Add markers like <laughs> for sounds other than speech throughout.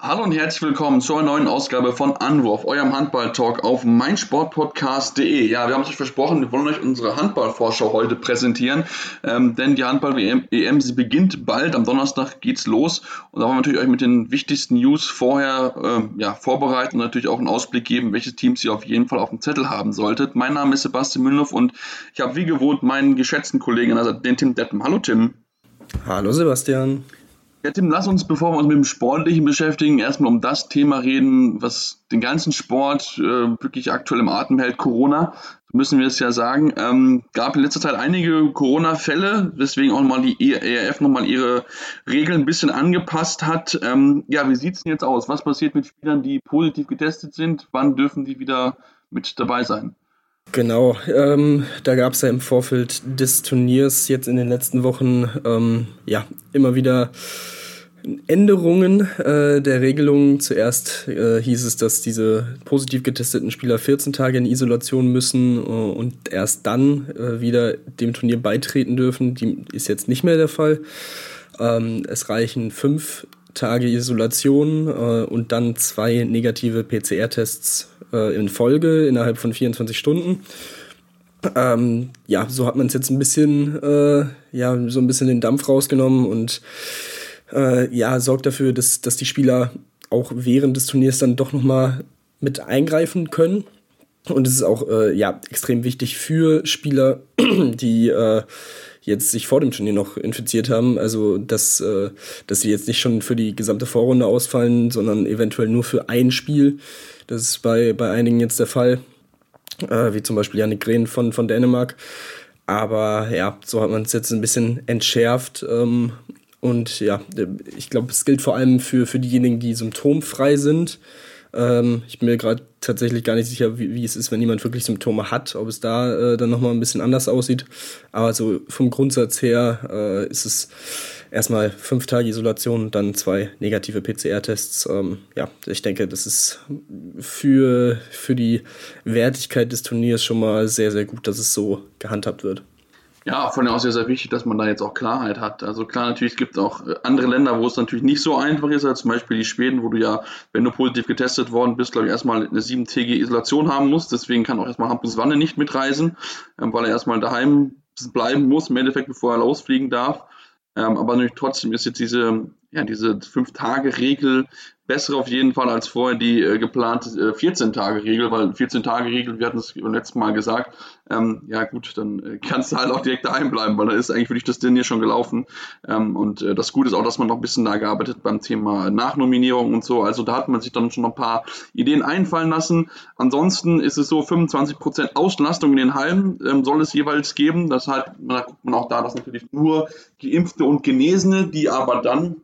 Hallo und herzlich willkommen zur neuen Ausgabe von Anwurf, eurem Handball-Talk auf meinsportpodcast.de. Ja, wir haben es euch versprochen, wir wollen euch unsere Handballvorschau heute präsentieren, ähm, denn die Handball-EM, EM, sie beginnt bald, am Donnerstag geht's los und da wollen wir natürlich euch mit den wichtigsten News vorher ähm, ja, vorbereiten und natürlich auch einen Ausblick geben, welche Teams ihr auf jeden Fall auf dem Zettel haben solltet. Mein Name ist Sebastian Müllhoff und ich habe wie gewohnt meinen geschätzten Kollegen, also den Tim Deppen. Hallo Tim. Hallo Sebastian. Ja, Tim, lass uns, bevor wir uns mit dem Sportlichen beschäftigen, erstmal um das Thema reden, was den ganzen Sport äh, wirklich aktuell im Atem hält, Corona. Müssen wir es ja sagen. Ähm, gab in letzter Zeit einige Corona-Fälle, weswegen auch nochmal die ERF nochmal ihre Regeln ein bisschen angepasst hat. Ähm, ja, wie sieht es denn jetzt aus? Was passiert mit Spielern, die positiv getestet sind? Wann dürfen die wieder mit dabei sein? Genau, ähm, da gab es ja im Vorfeld des Turniers jetzt in den letzten Wochen ähm, ja immer wieder Änderungen äh, der Regelungen. Zuerst äh, hieß es, dass diese positiv getesteten Spieler 14 Tage in Isolation müssen äh, und erst dann äh, wieder dem Turnier beitreten dürfen. Die ist jetzt nicht mehr der Fall. Ähm, es reichen fünf Tage Isolation äh, und dann zwei negative PCR-Tests äh, in Folge innerhalb von 24 Stunden. Ähm, ja, so hat man es jetzt ein bisschen, äh, ja, so ein bisschen den Dampf rausgenommen und äh, ja, sorgt dafür, dass, dass die Spieler auch während des Turniers dann doch nochmal mit eingreifen können. Und es ist auch äh, ja, extrem wichtig für Spieler, <clears throat> die äh, jetzt sich vor dem Turnier noch infiziert haben. Also, dass, äh, dass sie jetzt nicht schon für die gesamte Vorrunde ausfallen, sondern eventuell nur für ein Spiel. Das ist bei, bei einigen jetzt der Fall, äh, wie zum Beispiel Janik Green von, von Dänemark. Aber ja, so hat man es jetzt ein bisschen entschärft. Ähm, und ja, ich glaube, es gilt vor allem für, für diejenigen, die symptomfrei sind. Ähm, ich bin mir gerade tatsächlich gar nicht sicher, wie, wie, es ist, wenn jemand wirklich Symptome hat, ob es da äh, dann nochmal ein bisschen anders aussieht. Aber so vom Grundsatz her äh, ist es erstmal fünf Tage Isolation, dann zwei negative PCR-Tests. Ähm, ja, ich denke, das ist für, für die Wertigkeit des Turniers schon mal sehr, sehr gut, dass es so gehandhabt wird. Ja, von der aus sehr, sehr wichtig, dass man da jetzt auch Klarheit hat. Also klar, natürlich gibt es auch andere Länder, wo es natürlich nicht so einfach ist, als zum Beispiel die Schweden, wo du ja, wenn du positiv getestet worden bist, glaube ich, erstmal eine siebentägige Isolation haben musst. Deswegen kann auch erstmal Hampus Wanne nicht mitreisen, ähm, weil er erstmal daheim bleiben muss, im Endeffekt, bevor er losfliegen darf. Ähm, aber natürlich trotzdem ist jetzt diese, ja, diese Fünf-Tage-Regel besser auf jeden Fall als vorher die äh, geplante äh, 14-Tage-Regel, weil 14-Tage-Regel, wir hatten es beim letzten Mal gesagt, ähm, ja gut, dann äh, kannst du halt auch direkt daheim bleiben, weil da ist eigentlich für dich das Ding hier schon gelaufen. Ähm, und äh, das Gute ist auch, dass man noch ein bisschen da gearbeitet beim Thema Nachnominierung und so. Also da hat man sich dann schon noch ein paar Ideen einfallen lassen. Ansonsten ist es so, 25% Auslastung in den Hallen ähm, soll es jeweils geben. Das heißt, guckt man auch da, dass natürlich nur Geimpfte und Genesene, die aber dann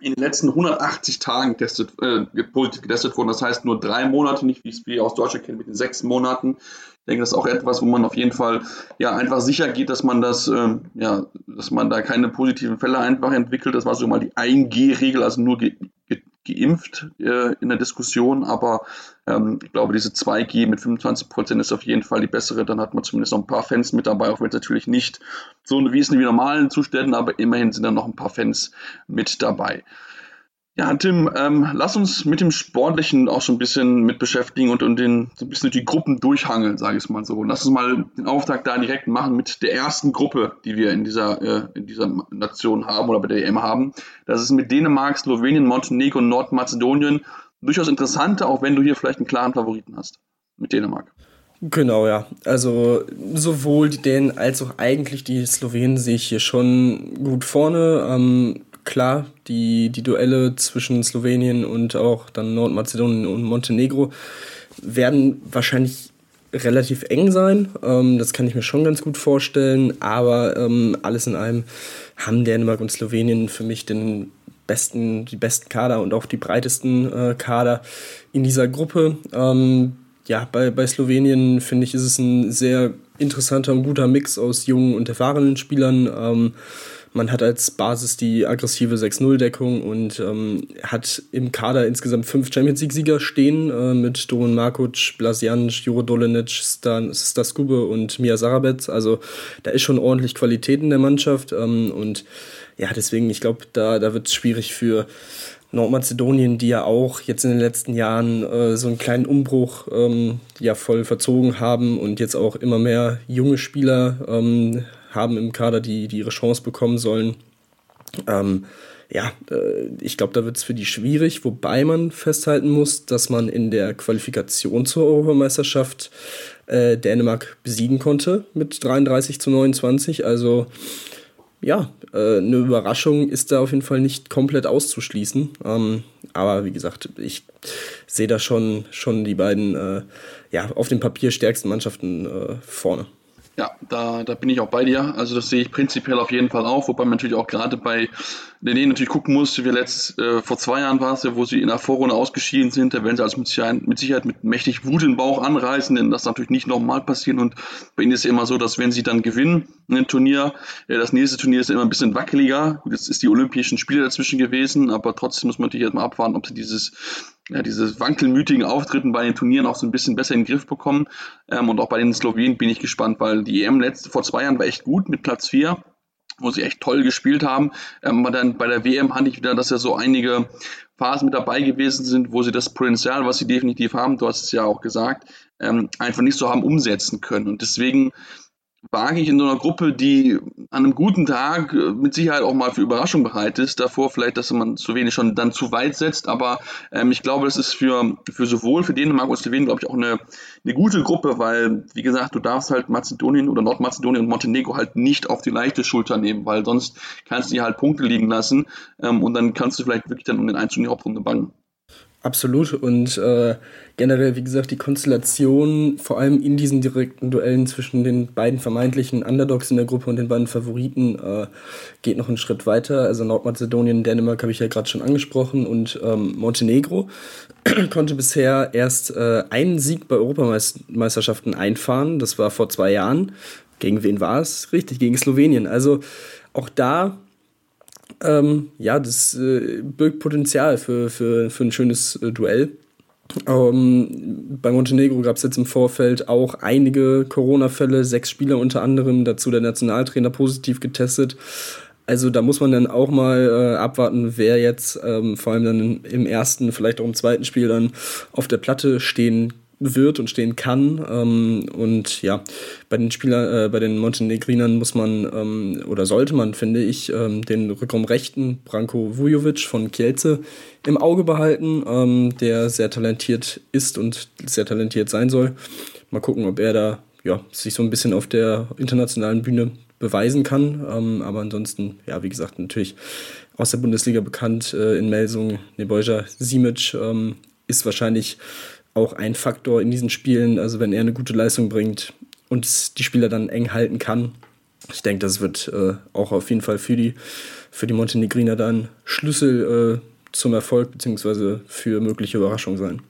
in den letzten 180 Tagen testet, äh, positiv getestet wurden. Das heißt nur drei Monate, nicht wie es wir aus Deutschland kennen mit den sechs Monaten. Ich denke, das ist auch etwas, wo man auf jeden Fall ja einfach sicher geht, dass man das, ähm, ja, dass man da keine positiven Fälle einfach entwickelt. Das war so mal die 1G-Regel, also nur ge ge geimpft äh, in der Diskussion, aber ähm, ich glaube, diese 2G mit 25 Prozent ist auf jeden Fall die bessere. Dann hat man zumindest noch ein paar Fans mit dabei, auch wenn es natürlich nicht so wie es in den normalen Zuständen, aber immerhin sind dann noch ein paar Fans mit dabei. Ja, Tim, ähm, lass uns mit dem Sportlichen auch schon ein bisschen mit beschäftigen und, und den, so ein bisschen die Gruppen durchhangeln, sage ich es mal so. Lass uns mal den Auftakt da direkt machen mit der ersten Gruppe, die wir in dieser, äh, in dieser Nation haben oder bei der EM haben. Das ist mit Dänemark, Slowenien, Montenegro und Nordmazedonien. Durchaus interessante, auch wenn du hier vielleicht einen klaren Favoriten hast mit Dänemark. Genau, ja. Also sowohl die Dänen als auch eigentlich die Slowenen sehe ich hier schon gut vorne. Ähm, klar, die, die Duelle zwischen Slowenien und auch dann Nordmazedonien und Montenegro werden wahrscheinlich relativ eng sein. Ähm, das kann ich mir schon ganz gut vorstellen. Aber ähm, alles in allem haben Dänemark und Slowenien für mich den besten, die besten Kader und auch die breitesten äh, Kader in dieser Gruppe. Ähm, ja, bei, bei Slowenien finde ich, ist es ein sehr interessanter und guter Mix aus jungen und erfahrenen Spielern. Man hat als Basis die aggressive 6-0-Deckung und ähm, hat im Kader insgesamt fünf Champions League-Sieger stehen äh, mit Doron Markuc, Blasianic, Juro Dolenic, Stan, Staskube und Mia Sarabetz. Also da ist schon ordentlich Qualität in der Mannschaft ähm, und ja, deswegen, ich glaube, da, da wird es schwierig für Nordmazedonien, die ja auch jetzt in den letzten Jahren äh, so einen kleinen Umbruch ähm, ja voll verzogen haben und jetzt auch immer mehr junge Spieler ähm, haben im Kader, die, die ihre Chance bekommen sollen. Ähm, ja, äh, ich glaube, da wird es für die schwierig, wobei man festhalten muss, dass man in der Qualifikation zur Europameisterschaft äh, Dänemark besiegen konnte mit 33 zu 29. Also ja, äh, eine Überraschung ist da auf jeden Fall nicht komplett auszuschließen. Ähm, aber wie gesagt, ich sehe da schon, schon die beiden äh, ja, auf dem Papier stärksten Mannschaften äh, vorne. Ja, da, da bin ich auch bei dir. Also das sehe ich prinzipiell auf jeden Fall auch, wobei man natürlich auch gerade bei denen natürlich gucken muss, wie letzt, äh, vor zwei Jahren war es ja, wo sie in der Vorrunde ausgeschieden sind, da werden sie also mit Sicherheit, mit Sicherheit mit mächtig Wut im Bauch anreißen, denn das natürlich nicht nochmal passieren und bei ihnen ist es immer so, dass wenn sie dann gewinnen, ein Turnier, äh, das nächste Turnier ist immer ein bisschen wackeliger. Jetzt ist die Olympischen Spiele dazwischen gewesen, aber trotzdem muss man natürlich erstmal abwarten, ob sie dieses ja, diese wankelmütigen Auftritten bei den Turnieren auch so ein bisschen besser in den Griff bekommen. Ähm, und auch bei den Slowenen bin ich gespannt, weil die EM letzte, vor zwei Jahren war echt gut mit Platz 4, wo sie echt toll gespielt haben. Ähm, aber dann bei der WM hatte ich wieder, dass ja so einige Phasen mit dabei gewesen sind, wo sie das Potenzial, was sie definitiv haben, du hast es ja auch gesagt, ähm, einfach nicht so haben umsetzen können. Und deswegen wage ich in so einer Gruppe, die an einem guten Tag äh, mit Sicherheit auch mal für Überraschung bereit ist, davor vielleicht, dass man zu wenig schon dann zu weit setzt, aber ähm, ich glaube, das ist für, für sowohl für Dänemark und Slowenien, glaube ich, auch eine, eine gute Gruppe, weil, wie gesagt, du darfst halt Mazedonien oder Nordmazedonien und Montenegro halt nicht auf die leichte Schulter nehmen, weil sonst kannst du die halt Punkte liegen lassen ähm, und dann kannst du vielleicht wirklich dann um den Einzug in die Hauptrunde bangen. Absolut. Und äh, generell, wie gesagt, die Konstellation, vor allem in diesen direkten Duellen zwischen den beiden vermeintlichen Underdogs in der Gruppe und den beiden Favoriten, äh, geht noch einen Schritt weiter. Also Nordmazedonien, Dänemark habe ich ja gerade schon angesprochen und ähm, Montenegro <clears throat> konnte bisher erst äh, einen Sieg bei Europameisterschaften einfahren. Das war vor zwei Jahren. Gegen wen war es? Richtig, gegen Slowenien. Also auch da ähm, ja, das äh, birgt Potenzial für, für, für ein schönes äh, Duell. Ähm, bei Montenegro gab es jetzt im Vorfeld auch einige Corona-Fälle, sechs Spieler unter anderem, dazu der Nationaltrainer positiv getestet. Also da muss man dann auch mal äh, abwarten, wer jetzt ähm, vor allem dann im ersten, vielleicht auch im zweiten Spiel dann auf der Platte stehen wird und stehen kann. Ähm, und ja, bei den Spielern, äh, bei den Montenegrinern muss man ähm, oder sollte man, finde ich, ähm, den Rückraum rechten Branko Vujovic von Kielce im Auge behalten, ähm, der sehr talentiert ist und sehr talentiert sein soll. Mal gucken, ob er da ja, sich so ein bisschen auf der internationalen Bühne beweisen kann. Ähm, aber ansonsten, ja, wie gesagt, natürlich aus der Bundesliga bekannt äh, in Melsung, Nebojsa Simic ähm, ist wahrscheinlich auch ein Faktor in diesen Spielen. Also wenn er eine gute Leistung bringt und die Spieler dann eng halten kann, ich denke, das wird äh, auch auf jeden Fall für die, für die Montenegriner dann Schlüssel äh, zum Erfolg bzw. für mögliche Überraschungen sein.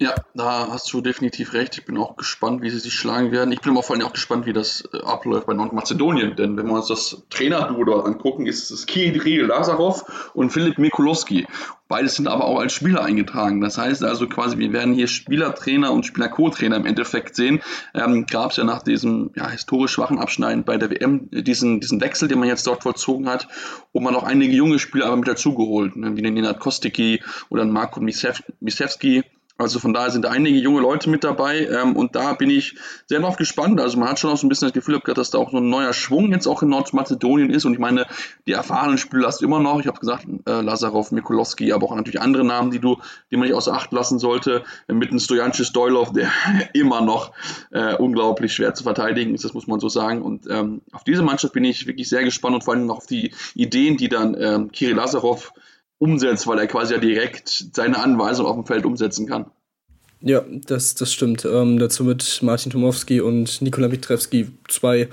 Ja, da hast du definitiv recht. Ich bin auch gespannt, wie sie sich schlagen werden. Ich bin aber vor allem auch gespannt, wie das äh, abläuft bei Nordmazedonien. Denn wenn wir uns das Trainerduo dort angucken, ist es Kiedri Lazarov und Philipp Mikulowski. Beide sind aber auch als Spieler eingetragen. Das heißt also quasi, wir werden hier Spielertrainer und Spieler-Co-Trainer im Endeffekt sehen. Ähm, Gab es ja nach diesem ja, historisch schwachen Abschneiden bei der WM diesen, diesen Wechsel, den man jetzt dort vollzogen hat, und man auch einige junge Spieler aber mit dazugeholt, ne, wie den Nenad Kostiki oder Marko Misewski Also von daher sind da einige junge Leute mit dabei ähm, und da bin ich sehr noch gespannt. Also man hat schon auch so ein bisschen das Gefühl gehabt, dass da auch so ein neuer Schwung jetzt auch in Nordmazedonien ist und ich meine, die erfahrenen Spieler hast du immer noch. Ich habe gesagt, äh, Lazarov, Mikulowski, aber auch natürlich andere Namen, die du, die man nicht außer Acht lassen sollte. Äh, mit einem Stojancis Stoilov, der <laughs> immer noch äh, unglaublich schwer zu verteidigen ist, das muss man so sagen. Und ähm, auf diese Mannschaft bin ich wirklich sehr gespannt und vor allem noch auf die Ideen, die dann ähm, Kirill Lazarov umsetzt, weil er quasi ja direkt seine Anweisung auf dem Feld umsetzen kann. Ja, das, das stimmt. Ähm, dazu mit Martin Tomowski und Nikola Mitrewski zwei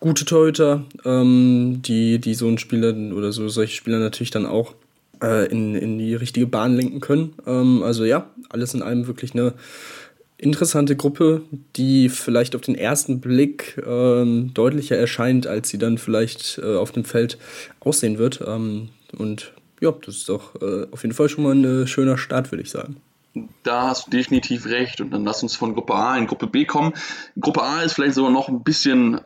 gute Torhüter, ähm, die, die so einen Spieler oder so solche Spieler natürlich dann auch äh, in, in die richtige Bahn lenken können. Ähm, also ja, alles in allem wirklich eine interessante Gruppe, die vielleicht auf den ersten Blick ähm, deutlicher erscheint, als sie dann vielleicht äh, auf dem Feld aussehen wird. Ähm, und ja, das ist doch äh, auf jeden Fall schon mal ein schöner Start, würde ich sagen. Da hast du definitiv recht. Und dann lass uns von Gruppe A in Gruppe B kommen. Gruppe A ist vielleicht sogar noch ein bisschen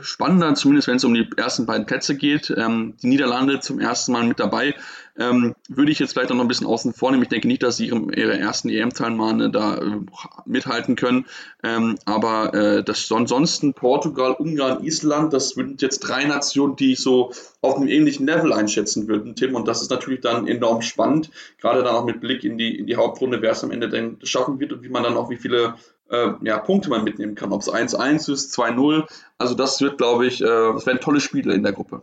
spannender, zumindest wenn es um die ersten beiden Plätze geht. Ähm, die Niederlande zum ersten Mal mit dabei. Ähm, würde ich jetzt vielleicht auch noch ein bisschen außen vor nehmen. Ich denke nicht, dass sie ihre, ihre ersten EM-Teilnahme da äh, mithalten können. Ähm, aber äh, das ansonsten Portugal, Ungarn, Island, das sind jetzt drei Nationen, die ich so auf einem ähnlichen Level einschätzen würde, Tim. Und das ist natürlich dann enorm spannend, gerade dann auch mit Blick in die, in die Hauptrunde, wer es am Ende denn schaffen wird und wie man dann auch wie viele äh, ja, Punkte man mitnehmen kann. Ob es 1-1 ist, 2-0. Also das wird, glaube ich, äh, das werden tolle Spiele in der Gruppe.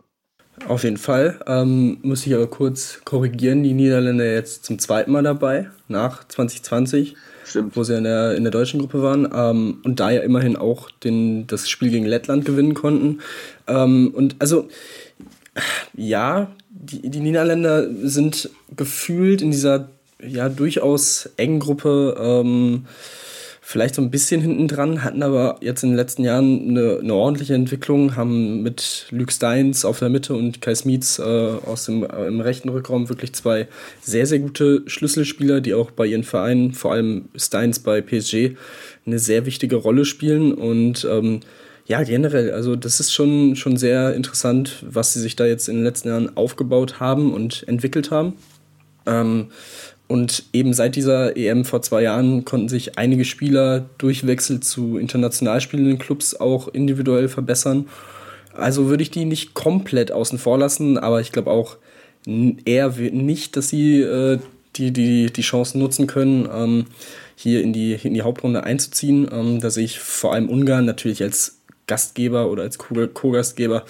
Auf jeden Fall. Ähm, muss ich aber kurz korrigieren, die Niederländer jetzt zum zweiten Mal dabei, nach 2020. Stimmt. Wo sie in der, in der deutschen Gruppe waren. Ähm, und da ja immerhin auch den, das Spiel gegen Lettland gewinnen konnten. Ähm, und also, ja, die, die Niederländer sind gefühlt in dieser ja durchaus engen Gruppe ähm, vielleicht so ein bisschen hinten dran, hatten aber jetzt in den letzten Jahren eine, eine ordentliche Entwicklung, haben mit Luke Steins auf der Mitte und Kai Smits äh, aus dem äh, im rechten Rückraum wirklich zwei sehr, sehr gute Schlüsselspieler, die auch bei ihren Vereinen, vor allem Steins bei PSG, eine sehr wichtige Rolle spielen und ähm, ja, generell, also das ist schon, schon sehr interessant, was sie sich da jetzt in den letzten Jahren aufgebaut haben und entwickelt haben. Ähm, und eben seit dieser EM vor zwei Jahren konnten sich einige Spieler durch Wechsel zu international spielenden Clubs auch individuell verbessern. Also würde ich die nicht komplett außen vor lassen, aber ich glaube auch eher nicht, dass sie äh, die, die, die Chancen nutzen können, ähm, hier in die, in die Hauptrunde einzuziehen. Ähm, da sehe ich vor allem Ungarn natürlich als Gastgeber oder als Co-Gastgeber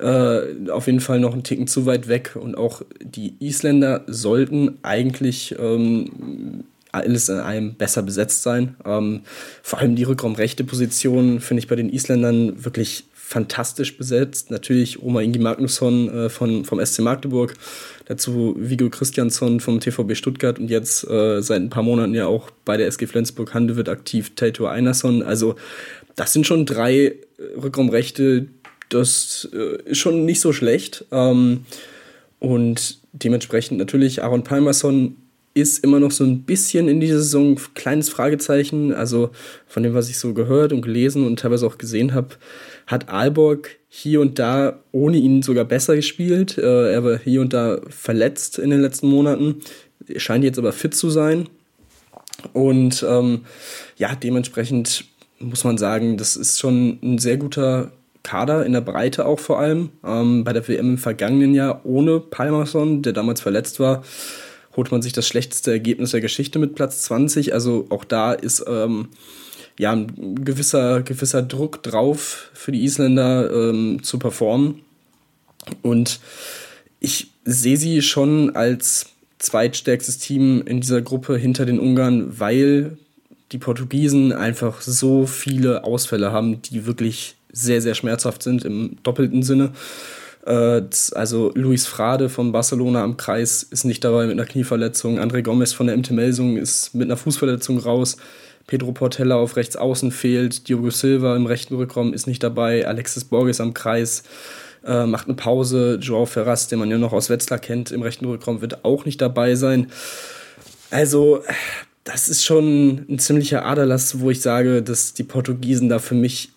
äh, auf jeden Fall noch einen Ticken zu weit weg. Und auch die Isländer sollten eigentlich ähm, alles in allem besser besetzt sein. Ähm, vor allem die Rückraumrechte Position finde ich bei den Isländern wirklich fantastisch besetzt. Natürlich Oma Ingi Magnusson äh, von, vom SC Magdeburg, dazu Vigo Christiansson vom TVB Stuttgart und jetzt äh, seit ein paar Monaten ja auch bei der SG Flensburg Handewitt aktiv Tato Einarsson. Also das sind schon drei Rückraumrechte, das äh, ist schon nicht so schlecht. Ähm, und dementsprechend natürlich Aaron Palmerson ist immer noch so ein bisschen in dieser Saison ein kleines Fragezeichen. Also von dem, was ich so gehört und gelesen und teilweise auch gesehen habe, hat Aalborg hier und da ohne ihn sogar besser gespielt. Äh, er war hier und da verletzt in den letzten Monaten, scheint jetzt aber fit zu sein. Und ähm, ja, dementsprechend muss man sagen, das ist schon ein sehr guter Kader in der Breite auch vor allem. Ähm, bei der WM im vergangenen Jahr ohne Palmerson, der damals verletzt war, holt man sich das schlechteste Ergebnis der Geschichte mit Platz 20. Also auch da ist ähm, ja ein gewisser, gewisser Druck drauf für die Isländer ähm, zu performen. Und ich sehe sie schon als zweitstärkstes Team in dieser Gruppe hinter den Ungarn, weil die Portugiesen einfach so viele Ausfälle haben, die wirklich sehr, sehr schmerzhaft sind im doppelten Sinne. Äh, also Luis Frade von Barcelona am Kreis ist nicht dabei mit einer Knieverletzung. André Gomez von der MT Melsung ist mit einer Fußverletzung raus. Pedro Portella auf rechts außen fehlt. Diogo Silva im rechten Rückraum ist nicht dabei. Alexis Borges am Kreis äh, macht eine Pause. Joao Ferraz, den man ja noch aus Wetzlar kennt, im rechten Rückraum wird auch nicht dabei sein. Also, das ist schon ein ziemlicher Aderlass, wo ich sage, dass die Portugiesen da für mich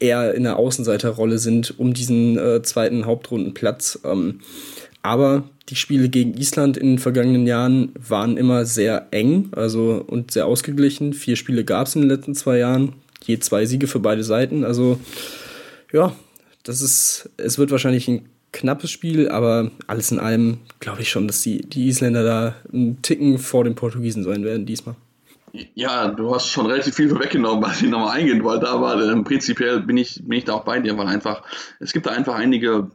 eher in der Außenseiterrolle sind um diesen äh, zweiten Hauptrundenplatz. Ähm, aber die Spiele gegen Island in den vergangenen Jahren waren immer sehr eng also, und sehr ausgeglichen. Vier Spiele gab es in den letzten zwei Jahren, je zwei Siege für beide Seiten. Also ja, das ist, es wird wahrscheinlich ein knappes Spiel, aber alles in allem glaube ich schon, dass die, die Isländer da einen Ticken vor den Portugiesen sein werden diesmal. Ja, du hast schon relativ viel vorweggenommen, was ich nochmal eingehen wollte, aber ähm, prinzipiell bin ich, bin ich da auch bei dir, weil einfach, es gibt da einfach einige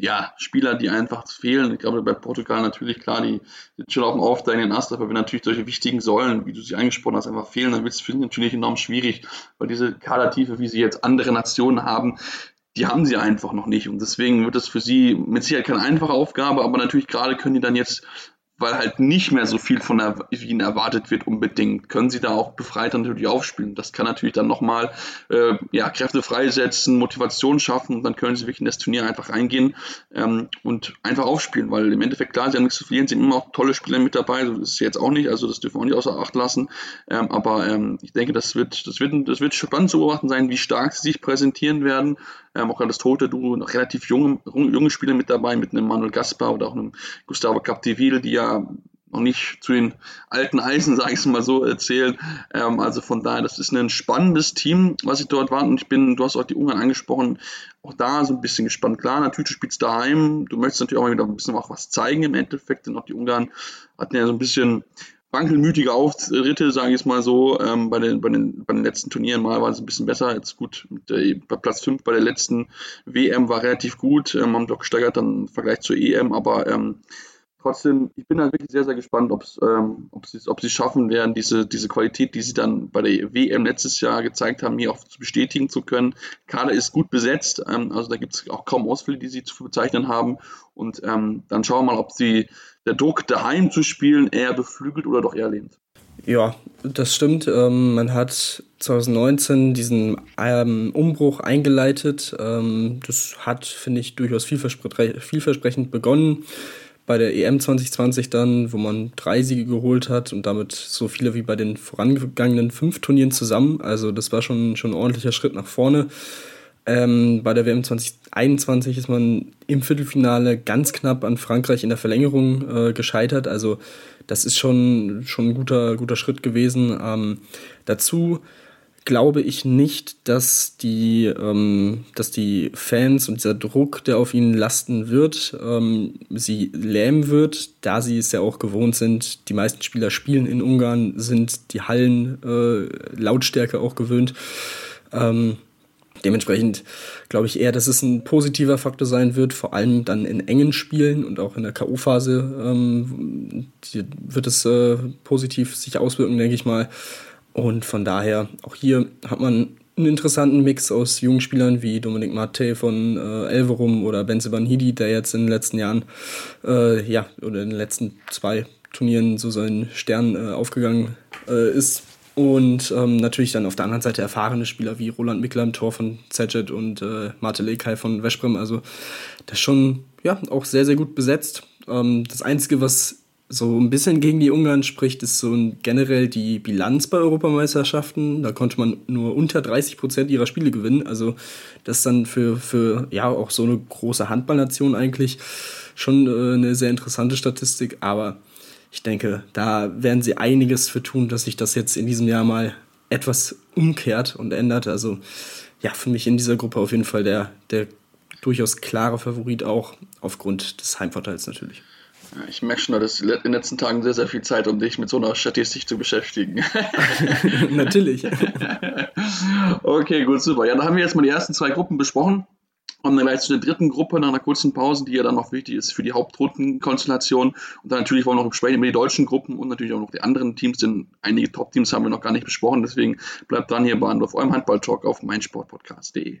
ja, Spieler, die einfach fehlen. Ich glaube, bei Portugal natürlich, klar, die sind schon auf dem aufsteigenden Ast, aber wenn natürlich solche wichtigen Säulen, wie du sie angesprochen hast, einfach fehlen, dann wird es für natürlich enorm schwierig, weil diese Kadertiefe, wie sie jetzt andere Nationen haben, die haben sie einfach noch nicht. Und deswegen wird es für sie mit Sicherheit keine einfache Aufgabe, aber natürlich gerade können die dann jetzt weil halt nicht mehr so viel von ihnen erwartet wird unbedingt, können sie da auch befreit natürlich aufspielen. Das kann natürlich dann nochmal äh, ja, Kräfte freisetzen, Motivation schaffen und dann können sie wirklich in das Turnier einfach reingehen ähm, und einfach aufspielen, weil im Endeffekt klar, sie haben nichts zu verlieren, sind immer auch tolle Spieler mit dabei, so ist es jetzt auch nicht, also das dürfen wir auch nicht außer Acht lassen, ähm, aber ähm, ich denke, das wird, das, wird, das wird spannend zu beobachten sein, wie stark sie sich präsentieren werden, ähm, auch das tote Duo, noch relativ junge, junge Spieler mit dabei, mit einem Manuel Gaspar oder auch einem Gustavo Capdeville, die ja noch nicht zu den alten Eisen, <laughs> sage ich es mal so, erzählen. Ähm, also von daher, das ist ein spannendes Team, was ich dort war. Und ich bin, du hast auch die Ungarn angesprochen, auch da so ein bisschen gespannt. Klar, natürlich, du spielst daheim, du möchtest natürlich auch mal wieder ein bisschen auch was zeigen im Endeffekt, denn auch die Ungarn hatten ja so ein bisschen wankelmütige Auftritte, sage ich es mal so. Ähm, bei, den, bei, den, bei den letzten Turnieren mal war es ein bisschen besser. Jetzt gut, der, bei Platz 5 bei der letzten WM war relativ gut, ähm, haben doch gesteigert dann im Vergleich zur EM, aber ähm, trotzdem, ich bin halt wirklich sehr, sehr gespannt, ähm, ob sie sie schaffen werden, diese, diese Qualität, die sie dann bei der WM letztes Jahr gezeigt haben, hier auch zu bestätigen zu können. Kader ist gut besetzt, ähm, also da gibt es auch kaum Ausfälle, die sie zu bezeichnen haben. Und ähm, dann schauen wir mal, ob sie der Druck daheim zu spielen eher beflügelt oder doch eher lehnt. Ja, das stimmt. Ähm, man hat 2019 diesen ähm, Umbruch eingeleitet. Ähm, das hat, finde ich, durchaus vielverspre vielversprechend begonnen. Bei der EM 2020 dann, wo man drei Siege geholt hat und damit so viele wie bei den vorangegangenen fünf Turnieren zusammen. Also das war schon, schon ein ordentlicher Schritt nach vorne. Ähm, bei der WM 2021 ist man im Viertelfinale ganz knapp an Frankreich in der Verlängerung äh, gescheitert. Also das ist schon, schon ein guter, guter Schritt gewesen. Ähm, dazu glaube ich nicht, dass die, ähm, dass die Fans und dieser Druck, der auf ihnen lasten wird, ähm, sie lähmen wird, da sie es ja auch gewohnt sind. Die meisten Spieler spielen in Ungarn, sind die Hallen äh, Lautstärke auch gewöhnt. Ähm, Dementsprechend glaube ich eher, dass es ein positiver Faktor sein wird, vor allem dann in engen Spielen und auch in der K.O.-Phase ähm, wird es äh, positiv sich auswirken, denke ich mal. Und von daher, auch hier hat man einen interessanten Mix aus jungen Spielern wie Dominik Mate von äh, Elverum oder Benze Hidi, der jetzt in den letzten Jahren, äh, ja, oder in den letzten zwei Turnieren so seinen Stern äh, aufgegangen äh, ist. Und ähm, natürlich dann auf der anderen Seite erfahrene Spieler wie Roland Mickler im Tor von Zedget und äh, Marte Lekay von Veszprem. Also das ist schon ja, auch sehr, sehr gut besetzt. Ähm, das Einzige, was so ein bisschen gegen die Ungarn spricht, ist so generell die Bilanz bei Europameisterschaften. Da konnte man nur unter 30 Prozent ihrer Spiele gewinnen. Also das ist dann für, für ja auch so eine große Handballnation eigentlich schon äh, eine sehr interessante Statistik. Aber ich denke, da werden sie einiges für tun, dass sich das jetzt in diesem Jahr mal etwas umkehrt und ändert. Also ja, für mich in dieser Gruppe auf jeden Fall der, der durchaus klare Favorit auch aufgrund des Heimvorteils natürlich. Ich merke schon, dass in den letzten Tagen sehr, sehr viel Zeit, um dich mit so einer Statistik zu beschäftigen. <laughs> Natürlich. <laughs> okay, gut, super. Ja, dann haben wir jetzt mal die ersten zwei Gruppen besprochen. Und dann gleich zu der dritten Gruppe nach einer kurzen Pause, die ja dann noch wichtig ist für die Hauptrundenkonstellation. Und dann natürlich wollen wir noch sprechen über die deutschen Gruppen und natürlich auch noch die anderen Teams, denn einige Top-Teams haben wir noch gar nicht besprochen. Deswegen bleibt dran hier bei auf eurem Handball-Talk auf meinsportpodcast.de.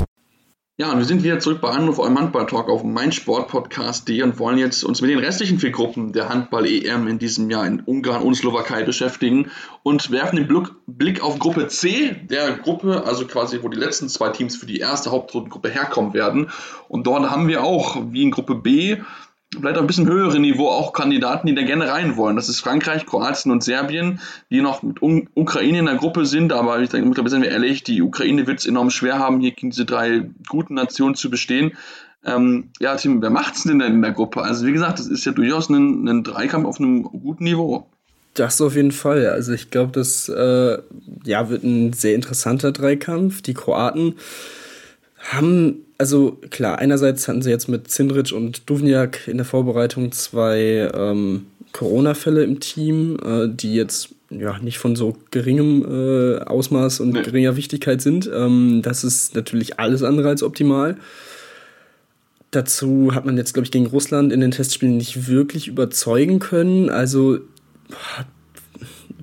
Ja, und wir sind wieder zurück bei Anruf eurem Handball-Talk auf meinsportpodcast.de und wollen jetzt uns mit den restlichen vier Gruppen der Handball-EM in diesem Jahr in Ungarn und Slowakei beschäftigen und werfen den Blick auf Gruppe C, der Gruppe, also quasi, wo die letzten zwei Teams für die erste Hauptrundengruppe herkommen werden. Und dort haben wir auch, wie in Gruppe B, vielleicht auch ein bisschen höherem Niveau auch Kandidaten, die da gerne rein wollen. Das ist Frankreich, Kroatien und Serbien, die noch mit Un Ukraine in der Gruppe sind. Aber ich denke, mittlerweile sind wir ehrlich, die Ukraine wird es enorm schwer haben, hier gegen diese drei guten Nationen zu bestehen. Ähm, ja, Tim, wer macht es denn denn in der Gruppe? Also wie gesagt, das ist ja durchaus ein, ein Dreikampf auf einem guten Niveau. Das auf jeden Fall. Also ich glaube, das äh, ja, wird ein sehr interessanter Dreikampf. Die Kroaten haben also klar, einerseits hatten sie jetzt mit Zindric und Duvniak in der Vorbereitung zwei ähm, Corona-Fälle im Team, äh, die jetzt ja nicht von so geringem äh, Ausmaß und nee. geringer Wichtigkeit sind. Ähm, das ist natürlich alles andere als optimal. Dazu hat man jetzt, glaube ich, gegen Russland in den Testspielen nicht wirklich überzeugen können. Also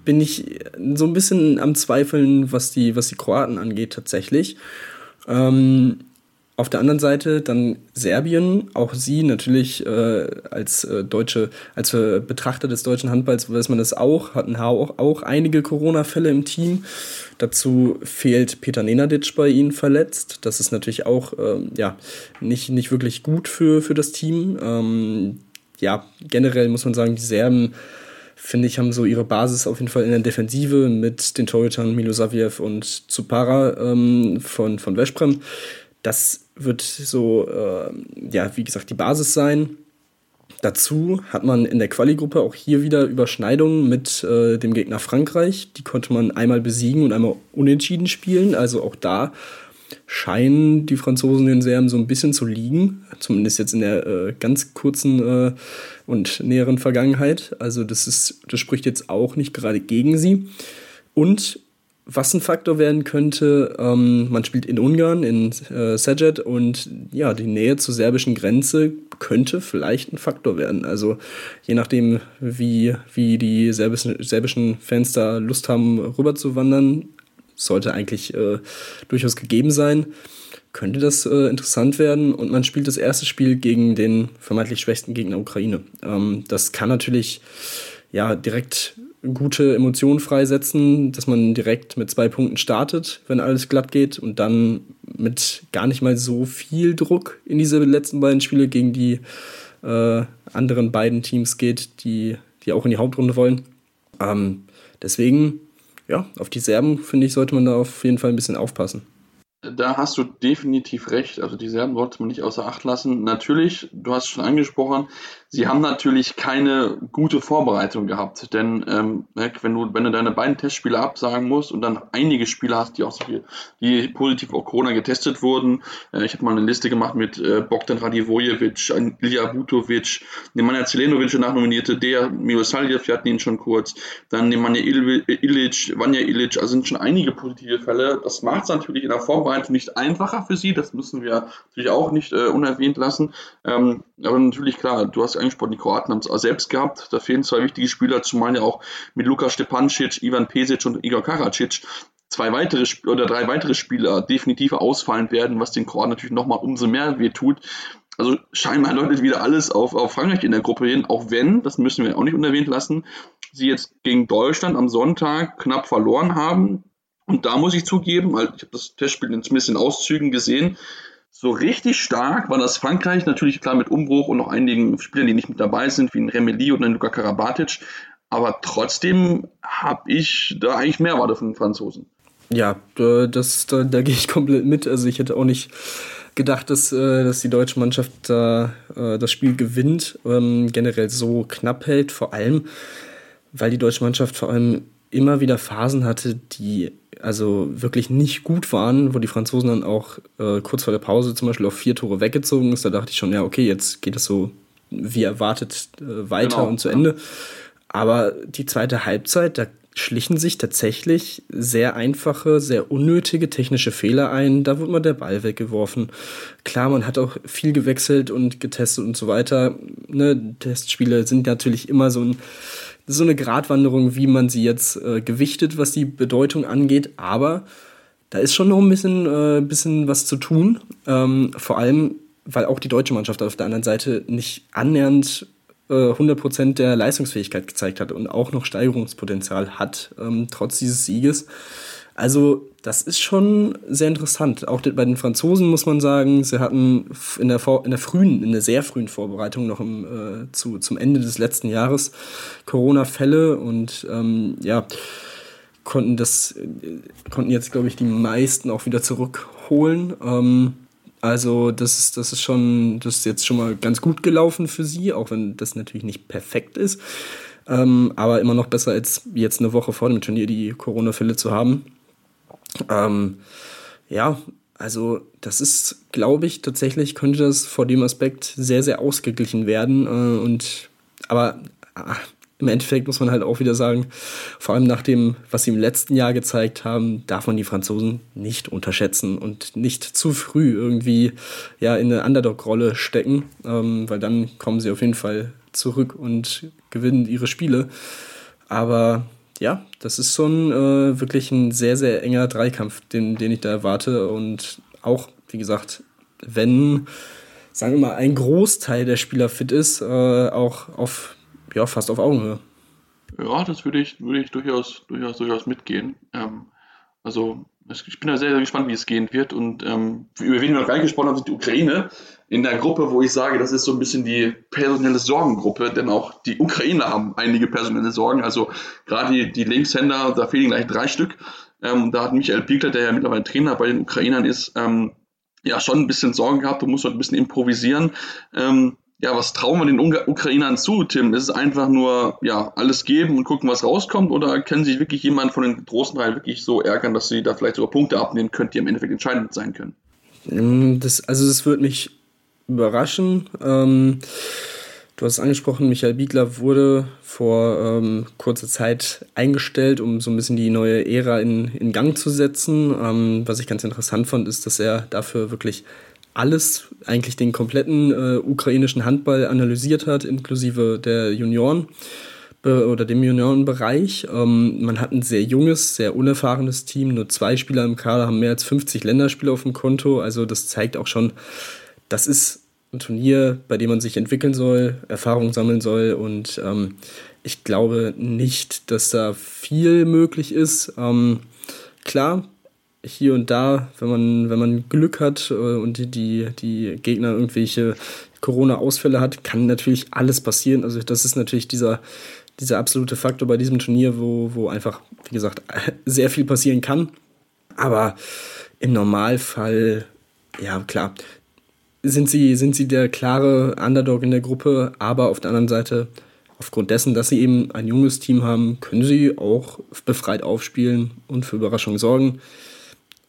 bin ich so ein bisschen am Zweifeln, was die, was die Kroaten angeht, tatsächlich. Ähm, auf der anderen Seite dann Serbien, auch sie natürlich äh, als äh, deutsche, als äh, Betrachter des deutschen Handballs weiß man das auch, hatten auch, auch einige Corona-Fälle im Team. Dazu fehlt Peter Nenadic bei ihnen verletzt. Das ist natürlich auch ähm, ja, nicht, nicht wirklich gut für, für das Team. Ähm, ja, generell muss man sagen, die Serben finde ich, haben so ihre Basis auf jeden Fall in der Defensive mit den Torhütern Milosaviev und Zupara ähm, von, von Veszprem. Das wird so, äh, ja, wie gesagt, die Basis sein. Dazu hat man in der Quali-Gruppe auch hier wieder Überschneidungen mit äh, dem Gegner Frankreich. Die konnte man einmal besiegen und einmal unentschieden spielen. Also auch da scheinen die Franzosen den Serben so ein bisschen zu liegen. Zumindest jetzt in der äh, ganz kurzen äh, und näheren Vergangenheit. Also das, ist, das spricht jetzt auch nicht gerade gegen sie. Und was ein Faktor werden könnte, ähm, man spielt in Ungarn, in äh, Szeged und ja, die Nähe zur serbischen Grenze könnte vielleicht ein Faktor werden. Also je nachdem, wie, wie die serbischen, serbischen Fans da Lust haben, rüber zu wandern, sollte eigentlich äh, durchaus gegeben sein. Könnte das äh, interessant werden und man spielt das erste Spiel gegen den vermeintlich schwächsten Gegner Ukraine. Ähm, das kann natürlich ja direkt gute Emotionen freisetzen, dass man direkt mit zwei Punkten startet, wenn alles glatt geht und dann mit gar nicht mal so viel Druck in diese letzten beiden Spiele gegen die äh, anderen beiden Teams geht, die, die auch in die Hauptrunde wollen. Ähm, deswegen, ja, auf die Serben, finde ich, sollte man da auf jeden Fall ein bisschen aufpassen. Da hast du definitiv recht. Also die Serben sollte man nicht außer Acht lassen. Natürlich, du hast es schon angesprochen, sie haben natürlich keine gute Vorbereitung gehabt. Denn ähm, ne, wenn, du, wenn du deine beiden Testspiele absagen musst und dann einige Spieler hast, die auch so viel, die positiv auf Corona getestet wurden. Äh, ich habe mal eine Liste gemacht mit äh, Bogdan Radivojevic, Ilja Butovic, Nemanja Zelenovic, der nachnominierte, der Milosaljev, wir hatten ihn schon kurz, dann Nemanja Ilic, Vanja Ilic, also sind schon einige positive Fälle. Das macht es natürlich in der Vorbereitung nicht einfacher für sie, das müssen wir natürlich auch nicht äh, unerwähnt lassen. Ähm, aber natürlich klar, du hast angesprochen, die Kroaten haben es auch selbst gehabt. Da fehlen zwei wichtige Spieler, zumal ja auch mit Luka Stepancic, Ivan Pesic und Igor Karacic zwei weitere oder drei weitere Spieler definitiv ausfallen werden, was den Kroaten natürlich nochmal umso mehr wehtut. Also scheinbar läutet wieder alles auf, auf Frankreich in der Gruppe hin, auch wenn, das müssen wir auch nicht unerwähnt lassen, sie jetzt gegen Deutschland am Sonntag knapp verloren haben. Und da muss ich zugeben, weil ich habe das Testspiel in zumindest in Auszügen gesehen, so richtig stark war das Frankreich, natürlich klar mit Umbruch und noch einigen Spielern, die nicht mit dabei sind, wie ein Remeli oder ein Luka Karabatic. Aber trotzdem habe ich da eigentlich mehr Warte von den Franzosen. Ja, das, da, da gehe ich komplett mit. Also ich hätte auch nicht gedacht, dass, äh, dass die deutsche Mannschaft da äh, das Spiel gewinnt, ähm, generell so knapp hält, vor allem, weil die deutsche Mannschaft vor allem immer wieder Phasen hatte, die also wirklich nicht gut waren, wo die Franzosen dann auch äh, kurz vor der Pause zum Beispiel auf vier Tore weggezogen ist. Da dachte ich schon, ja, okay, jetzt geht es so wie erwartet äh, weiter genau. und zu Ende. Aber die zweite Halbzeit, da schlichen sich tatsächlich sehr einfache, sehr unnötige technische Fehler ein. Da wird mal der Ball weggeworfen. Klar, man hat auch viel gewechselt und getestet und so weiter. Ne, Testspiele sind natürlich immer so, ein, so eine Gratwanderung, wie man sie jetzt äh, gewichtet, was die Bedeutung angeht. Aber da ist schon noch ein bisschen, äh, bisschen was zu tun. Ähm, vor allem, weil auch die deutsche Mannschaft auf der anderen Seite nicht annähernd 100% äh, der Leistungsfähigkeit gezeigt hat und auch noch Steigerungspotenzial hat, ähm, trotz dieses Sieges. Also, das ist schon sehr interessant. Auch bei den Franzosen muss man sagen, sie hatten in der, in der frühen, in der sehr frühen Vorbereitung noch im, äh, zu, zum Ende des letzten Jahres Corona-Fälle und ähm, ja, konnten das, äh, konnten jetzt, glaube ich, die meisten auch wieder zurückholen. Ähm, also das ist, das ist schon, das ist jetzt schon mal ganz gut gelaufen für sie, auch wenn das natürlich nicht perfekt ist. Ähm, aber immer noch besser als jetzt eine Woche vor dem Turnier die Corona-Fälle zu haben. Ähm, ja, also das ist, glaube ich, tatsächlich könnte das vor dem Aspekt sehr, sehr ausgeglichen werden. Äh, und aber ach, im Endeffekt muss man halt auch wieder sagen, vor allem nach dem, was sie im letzten Jahr gezeigt haben, darf man die Franzosen nicht unterschätzen und nicht zu früh irgendwie ja, in eine Underdog-Rolle stecken, ähm, weil dann kommen sie auf jeden Fall zurück und gewinnen ihre Spiele. Aber ja, das ist schon äh, wirklich ein sehr, sehr enger Dreikampf, den, den ich da erwarte. Und auch, wie gesagt, wenn, sagen wir mal, ein Großteil der Spieler fit ist, äh, auch auf ja, fast auf Augenhöhe. Ja, das würde ich, würde ich durchaus, durchaus, durchaus mitgehen. Ähm, also ich bin da sehr, sehr gespannt, wie es gehen wird. Und ähm, über wen wir noch gar nicht gesprochen haben, sind die Ukraine in der Gruppe, wo ich sage, das ist so ein bisschen die personelle Sorgengruppe, denn auch die Ukrainer haben einige personelle Sorgen. Also gerade die, die Linkshänder, da fehlen gleich drei Stück. Ähm, da hat Michael Piekler, der ja mittlerweile Trainer bei den Ukrainern ist, ähm, ja schon ein bisschen Sorgen gehabt und muss dort ein bisschen improvisieren. Ähm, ja, was trauen wir den Ukrainern zu, Tim? Ist es einfach nur, ja, alles geben und gucken, was rauskommt? Oder können sich wirklich jemand von den großen drei wirklich so ärgern, dass sie da vielleicht sogar Punkte abnehmen können, die im Endeffekt entscheidend sein können? Ähm, das, also, das würde mich überraschen. Ähm, du hast es angesprochen, Michael Biegler wurde vor ähm, kurzer Zeit eingestellt, um so ein bisschen die neue Ära in, in Gang zu setzen. Ähm, was ich ganz interessant fand, ist, dass er dafür wirklich alles, eigentlich den kompletten äh, ukrainischen Handball analysiert hat, inklusive der Junioren oder dem Juniorenbereich. Ähm, man hat ein sehr junges, sehr unerfahrenes Team. Nur zwei Spieler im Kader haben mehr als 50 Länderspiele auf dem Konto. Also das zeigt auch schon, das ist ein Turnier, bei dem man sich entwickeln soll, Erfahrung sammeln soll. Und ähm, ich glaube nicht, dass da viel möglich ist. Ähm, klar, hier und da, wenn man, wenn man Glück hat äh, und die, die, die Gegner irgendwelche Corona-Ausfälle hat, kann natürlich alles passieren. Also das ist natürlich dieser, dieser absolute Faktor bei diesem Turnier, wo, wo einfach, wie gesagt, <laughs> sehr viel passieren kann. Aber im Normalfall, ja klar, sind sie, sind sie der klare Underdog in der Gruppe, aber auf der anderen Seite, aufgrund dessen, dass sie eben ein junges Team haben, können sie auch befreit aufspielen und für Überraschungen sorgen.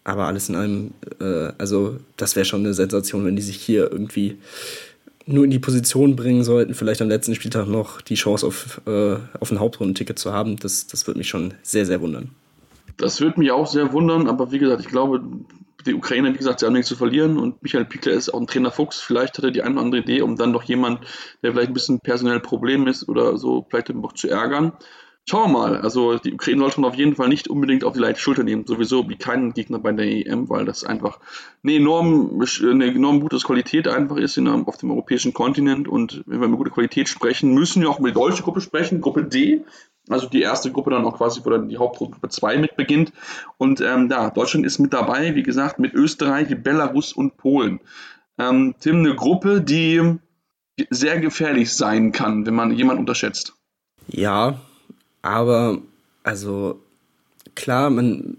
Aber alles in allem, äh, also das wäre schon eine Sensation, wenn die sich hier irgendwie nur in die Position bringen sollten, vielleicht am letzten Spieltag noch die Chance auf, äh, auf ein Hauptrundenticket zu haben. Das, das würde mich schon sehr, sehr wundern. Das würde mich auch sehr wundern, aber wie gesagt, ich glaube, die Ukraine, wie gesagt, sie haben nichts zu verlieren und Michael Pickler ist auch ein Trainer Fuchs. Vielleicht hat er die eine oder andere Idee, um dann noch jemand, der vielleicht ein bisschen personell Problem ist oder so, vielleicht noch zu ärgern. Schauen wir mal. Also die Ukraine sollte man auf jeden Fall nicht unbedingt auf die leichte Schulter nehmen. Sowieso wie keinen Gegner bei der EM, weil das einfach eine enorm, eine enorm gute Qualität einfach ist auf dem europäischen Kontinent. Und wenn wir über gute Qualität sprechen, müssen wir auch über die deutsche Gruppe sprechen, Gruppe D. Also die erste Gruppe dann auch quasi, wo dann die Hauptgruppe 2 mit beginnt. Und ähm, ja, Deutschland ist mit dabei, wie gesagt, mit Österreich, Belarus und Polen. Ähm, Tim, eine Gruppe, die sehr gefährlich sein kann, wenn man jemanden unterschätzt. Ja, aber also klar, man,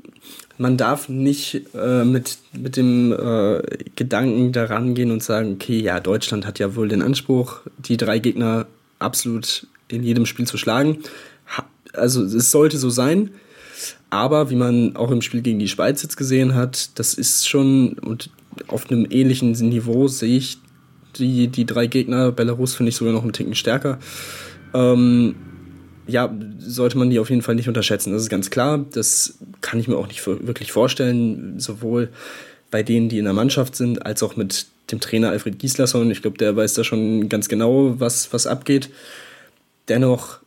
man darf nicht äh, mit, mit dem äh, Gedanken daran gehen und sagen, okay, ja, Deutschland hat ja wohl den Anspruch, die drei Gegner absolut in jedem Spiel zu schlagen. Also es sollte so sein. Aber wie man auch im Spiel gegen die Schweiz jetzt gesehen hat, das ist schon und auf einem ähnlichen Niveau sehe ich die, die drei Gegner. Belarus finde ich sogar noch einen Ticken stärker. Ähm, ja, sollte man die auf jeden Fall nicht unterschätzen. Das ist ganz klar. Das kann ich mir auch nicht wirklich vorstellen, sowohl bei denen, die in der Mannschaft sind, als auch mit dem Trainer Alfred Gislason. Ich glaube, der weiß da schon ganz genau, was, was abgeht. Dennoch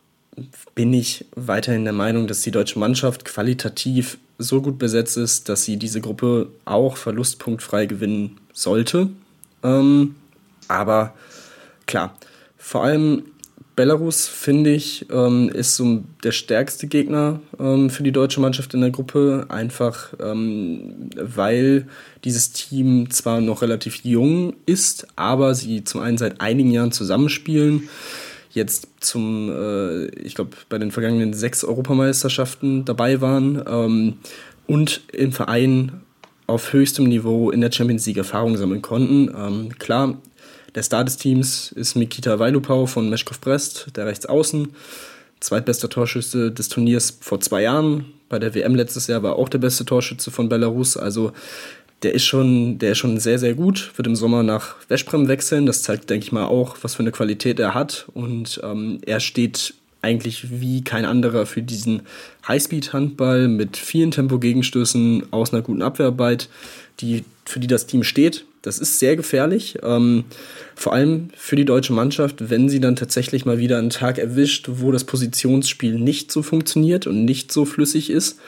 bin ich weiterhin der Meinung, dass die deutsche Mannschaft qualitativ so gut besetzt ist, dass sie diese Gruppe auch verlustpunktfrei gewinnen sollte. Ähm, aber klar, vor allem Belarus, finde ich, ähm, ist so der stärkste Gegner ähm, für die deutsche Mannschaft in der Gruppe, einfach ähm, weil dieses Team zwar noch relativ jung ist, aber sie zum einen seit einigen Jahren zusammenspielen, jetzt zum, äh, ich glaube, bei den vergangenen sechs Europameisterschaften dabei waren ähm, und im Verein auf höchstem Niveau in der Champions League Erfahrung sammeln konnten. Ähm, klar, der Star des Teams ist Mikita Weilupau von Meshkov Brest, der Rechtsaußen. Zweitbester Torschütze des Turniers vor zwei Jahren. Bei der WM letztes Jahr war auch der beste Torschütze von Belarus. Also der ist schon, der ist schon sehr, sehr gut. Wird im Sommer nach Veszprem wechseln. Das zeigt, denke ich mal, auch, was für eine Qualität er hat. Und ähm, er steht eigentlich wie kein anderer für diesen Highspeed-Handball mit vielen Tempo-Gegenstößen aus einer guten Abwehrarbeit, die, für die das Team steht. Das ist sehr gefährlich, ähm, vor allem für die deutsche Mannschaft, wenn sie dann tatsächlich mal wieder einen Tag erwischt, wo das Positionsspiel nicht so funktioniert und nicht so flüssig ist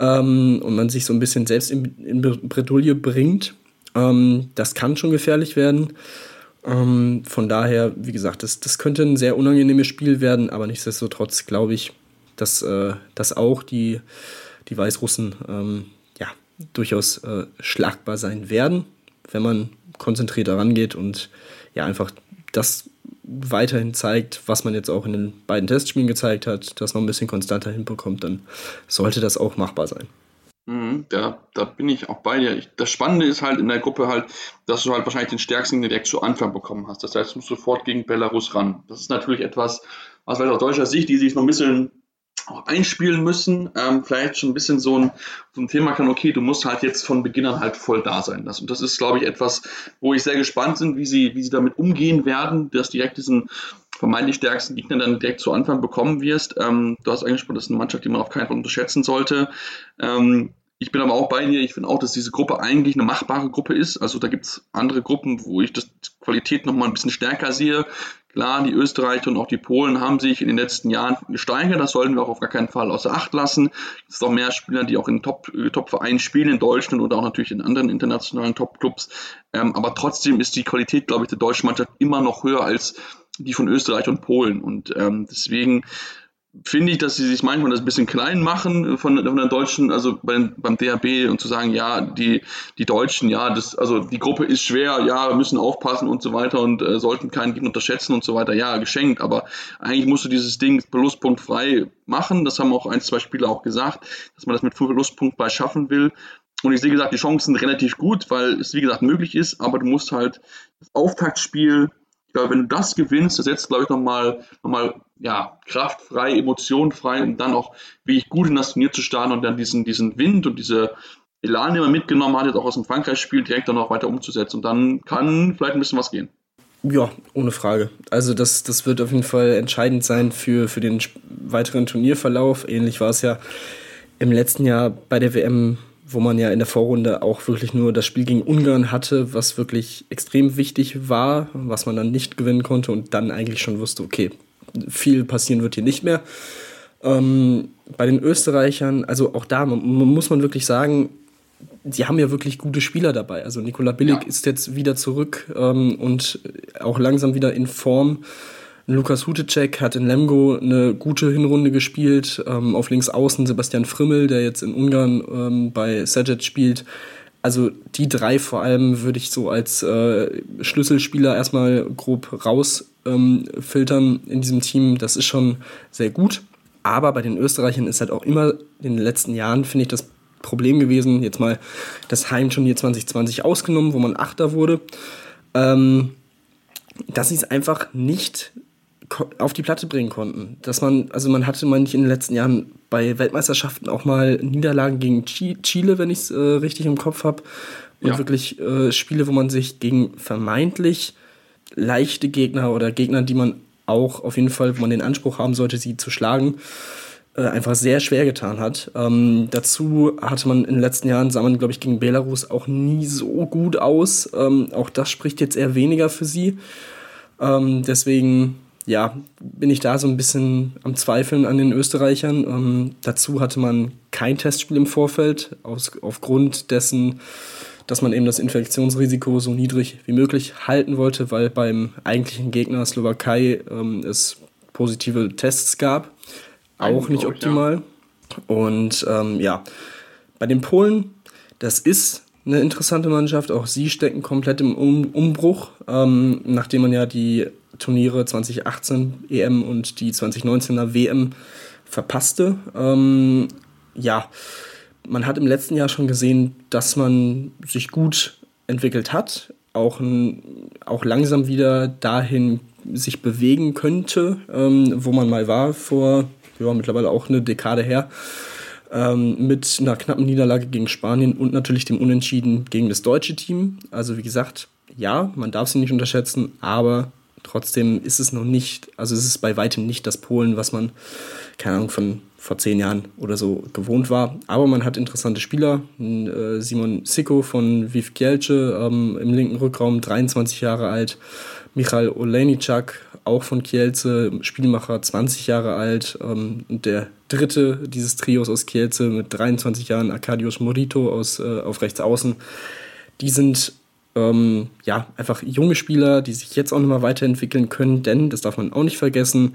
ähm, und man sich so ein bisschen selbst in, in Bredouille bringt. Ähm, das kann schon gefährlich werden. Ähm, von daher, wie gesagt, das, das könnte ein sehr unangenehmes Spiel werden, aber nichtsdestotrotz glaube ich, dass, äh, dass auch die, die Weißrussen ähm, ja, durchaus äh, schlagbar sein werden wenn man konzentrierter rangeht und ja einfach das weiterhin zeigt, was man jetzt auch in den beiden Testspielen gezeigt hat, das noch ein bisschen konstanter hinbekommt, dann sollte das auch machbar sein. Mhm, da, da bin ich auch bei dir. Ich, das Spannende ist halt in der Gruppe halt, dass du halt wahrscheinlich den stärksten direkt zu Anfang bekommen hast. Das heißt, du musst sofort gegen Belarus ran. Das ist natürlich etwas, was vielleicht aus deutscher Sicht, die sich noch ein bisschen auch einspielen müssen, ähm, vielleicht schon ein bisschen so ein, so ein Thema kann, okay, du musst halt jetzt von Beginn an halt voll da sein. Das, und das ist, glaube ich, etwas, wo ich sehr gespannt bin, wie sie, wie sie damit umgehen werden, dass direkt diesen vermeintlich stärksten Gegner dann direkt zu Anfang bekommen wirst. Ähm, du hast angesprochen, das ist eine Mannschaft, die man auf keinen Fall unterschätzen sollte. Ähm, ich bin aber auch bei dir. Ich finde auch, dass diese Gruppe eigentlich eine machbare Gruppe ist. Also da gibt es andere Gruppen, wo ich das Qualität nochmal ein bisschen stärker sehe. Klar, die Österreicher und auch die Polen haben sich in den letzten Jahren gesteigert. Das sollten wir auch auf gar keinen Fall außer Acht lassen. Es sind auch mehr Spieler, die auch in äh, Top-Vereinen Top spielen, in Deutschland oder auch natürlich in anderen internationalen Top-Clubs. Ähm, aber trotzdem ist die Qualität, glaube ich, der deutschen Mannschaft immer noch höher als die von Österreich und Polen. Und ähm, deswegen finde ich, dass sie sich manchmal das ein bisschen klein machen von, von der deutschen, also beim, beim DHB und zu sagen, ja, die, die Deutschen, ja, das, also die Gruppe ist schwer, ja, müssen aufpassen und so weiter und äh, sollten keinen Gegner unterschätzen und so weiter, ja, geschenkt, aber eigentlich musst du dieses Ding verlustpunktfrei machen, das haben auch ein, zwei Spieler auch gesagt, dass man das mit Verlustpunkt bei schaffen will. Und ich sehe gesagt, die Chancen sind relativ gut, weil es wie gesagt möglich ist, aber du musst halt das Auftaktspiel ich glaube, wenn du das gewinnst, das setzt, glaube ich, nochmal noch mal, ja, kraftfrei, emotionenfrei und dann auch wirklich gut in das Turnier zu starten und dann diesen, diesen Wind und diese Elan, den man mitgenommen hat, jetzt auch aus dem Frankreich-Spiel, direkt dann auch weiter umzusetzen. Und dann kann vielleicht ein bisschen was gehen. Ja, ohne Frage. Also das, das wird auf jeden Fall entscheidend sein für, für den weiteren Turnierverlauf. Ähnlich war es ja im letzten Jahr bei der WM wo man ja in der Vorrunde auch wirklich nur das Spiel gegen Ungarn hatte, was wirklich extrem wichtig war, was man dann nicht gewinnen konnte und dann eigentlich schon wusste, okay, viel passieren wird hier nicht mehr. Ähm, bei den Österreichern, also auch da man, muss man wirklich sagen, die haben ja wirklich gute Spieler dabei. Also Nikola Billig ja. ist jetzt wieder zurück ähm, und auch langsam wieder in Form. Lukas Hutecek hat in Lemgo eine gute Hinrunde gespielt. Ähm, auf links außen Sebastian Frimmel, der jetzt in Ungarn ähm, bei Sajet spielt. Also die drei vor allem würde ich so als äh, Schlüsselspieler erstmal grob rausfiltern ähm, in diesem Team. Das ist schon sehr gut. Aber bei den Österreichern ist halt auch immer in den letzten Jahren, finde ich, das Problem gewesen, jetzt mal das Heimturnier 2020 ausgenommen, wo man Achter wurde, ähm, dass sie es einfach nicht auf die Platte bringen konnten. Dass man, also man hatte man nicht in den letzten Jahren bei Weltmeisterschaften auch mal Niederlagen gegen Chile, wenn ich es äh, richtig im Kopf habe. Und ja. wirklich äh, Spiele, wo man sich gegen vermeintlich leichte Gegner oder Gegner, die man auch auf jeden Fall, wo man den Anspruch haben sollte, sie zu schlagen, äh, einfach sehr schwer getan hat. Ähm, dazu hatte man in den letzten Jahren, sah man, glaube ich, gegen Belarus auch nie so gut aus. Ähm, auch das spricht jetzt eher weniger für sie. Ähm, deswegen, ja, bin ich da so ein bisschen am Zweifeln an den Österreichern. Ähm, dazu hatte man kein Testspiel im Vorfeld, aus, aufgrund dessen, dass man eben das Infektionsrisiko so niedrig wie möglich halten wollte, weil beim eigentlichen Gegner Slowakei ähm, es positive Tests gab. Auch nicht optimal. Ja. Und ähm, ja, bei den Polen, das ist eine interessante Mannschaft. Auch sie stecken komplett im um Umbruch, ähm, nachdem man ja die Turniere 2018 EM und die 2019er WM verpasste. Ähm, ja, man hat im letzten Jahr schon gesehen, dass man sich gut entwickelt hat, auch, auch langsam wieder dahin sich bewegen könnte, ähm, wo man mal war vor ja, mittlerweile auch eine Dekade her, ähm, mit einer knappen Niederlage gegen Spanien und natürlich dem Unentschieden gegen das deutsche Team. Also wie gesagt, ja, man darf sie nicht unterschätzen, aber trotzdem ist es noch nicht, also es ist bei weitem nicht das Polen, was man, keine Ahnung, von vor zehn Jahren oder so gewohnt war. Aber man hat interessante Spieler. Äh, Simon Sicko von Viv Kielce ähm, im linken Rückraum, 23 Jahre alt. Michal Olejniczak, auch von Kielce, Spielmacher, 20 Jahre alt. Ähm, der dritte dieses Trios aus Kielce mit 23 Jahren, Arkadiusz Morito aus, äh, auf rechts außen. Die sind ähm, ja einfach junge Spieler, die sich jetzt auch nochmal weiterentwickeln können, denn, das darf man auch nicht vergessen,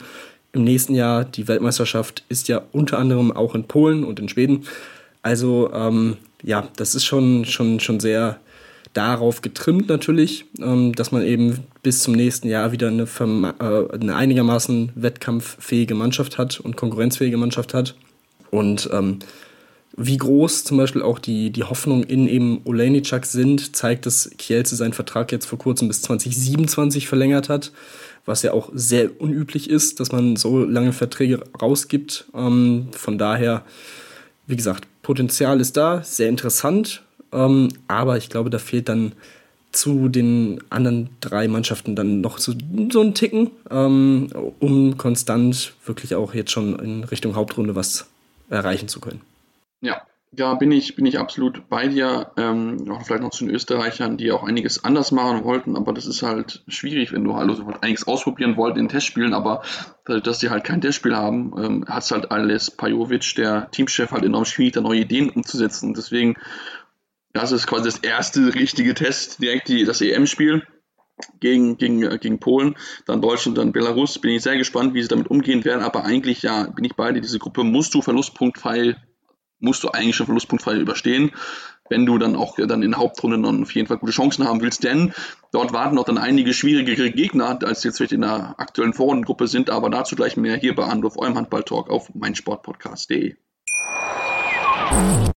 im nächsten Jahr die Weltmeisterschaft ist ja unter anderem auch in Polen und in Schweden. Also ähm, ja, das ist schon, schon, schon sehr darauf getrimmt natürlich, ähm, dass man eben bis zum nächsten Jahr wieder eine, äh, eine, einigermaßen wettkampffähige Mannschaft hat und konkurrenzfähige Mannschaft hat. Und ähm, wie groß zum Beispiel auch die, die Hoffnung in eben Olejniczak sind, zeigt, dass Kielce seinen Vertrag jetzt vor kurzem bis 2027 verlängert hat, was ja auch sehr unüblich ist, dass man so lange Verträge rausgibt. Ähm, von daher, wie gesagt, Potenzial ist da, sehr interessant, ähm, aber ich glaube, da fehlt dann zu den anderen drei Mannschaften dann noch so, so ein Ticken, ähm, um konstant wirklich auch jetzt schon in Richtung Hauptrunde was erreichen zu können. Ja, ja, bin ich, bin ich absolut bei dir. Ähm, auch vielleicht noch zu den Österreichern, die auch einiges anders machen wollten, aber das ist halt schwierig, wenn du halt also einiges ausprobieren wollt in Testspielen, aber dass die halt kein Testspiel haben, ähm, hat es halt alles Pajovic, der Teamchef, halt enorm schwierig, da neue Ideen umzusetzen. Deswegen das ist quasi das erste richtige Test, direkt die, das EM-Spiel gegen, gegen, äh, gegen Polen, dann Deutschland, dann Belarus. Bin ich sehr gespannt, wie sie damit umgehen werden, aber eigentlich, ja, bin ich bei dir, diese Gruppe musst du verlustpunktfrei, musst du eigentlich schon verlustpunktfrei überstehen, wenn du dann auch dann in der Hauptrunde dann auf jeden Fall gute Chancen haben willst, denn dort warten auch dann einige schwierigere Gegner, als jetzt vielleicht in der aktuellen Vorrundengruppe sind, aber dazu gleich mehr hier bei Anruf, eurem Handball-Talk auf meinsportpodcast.de.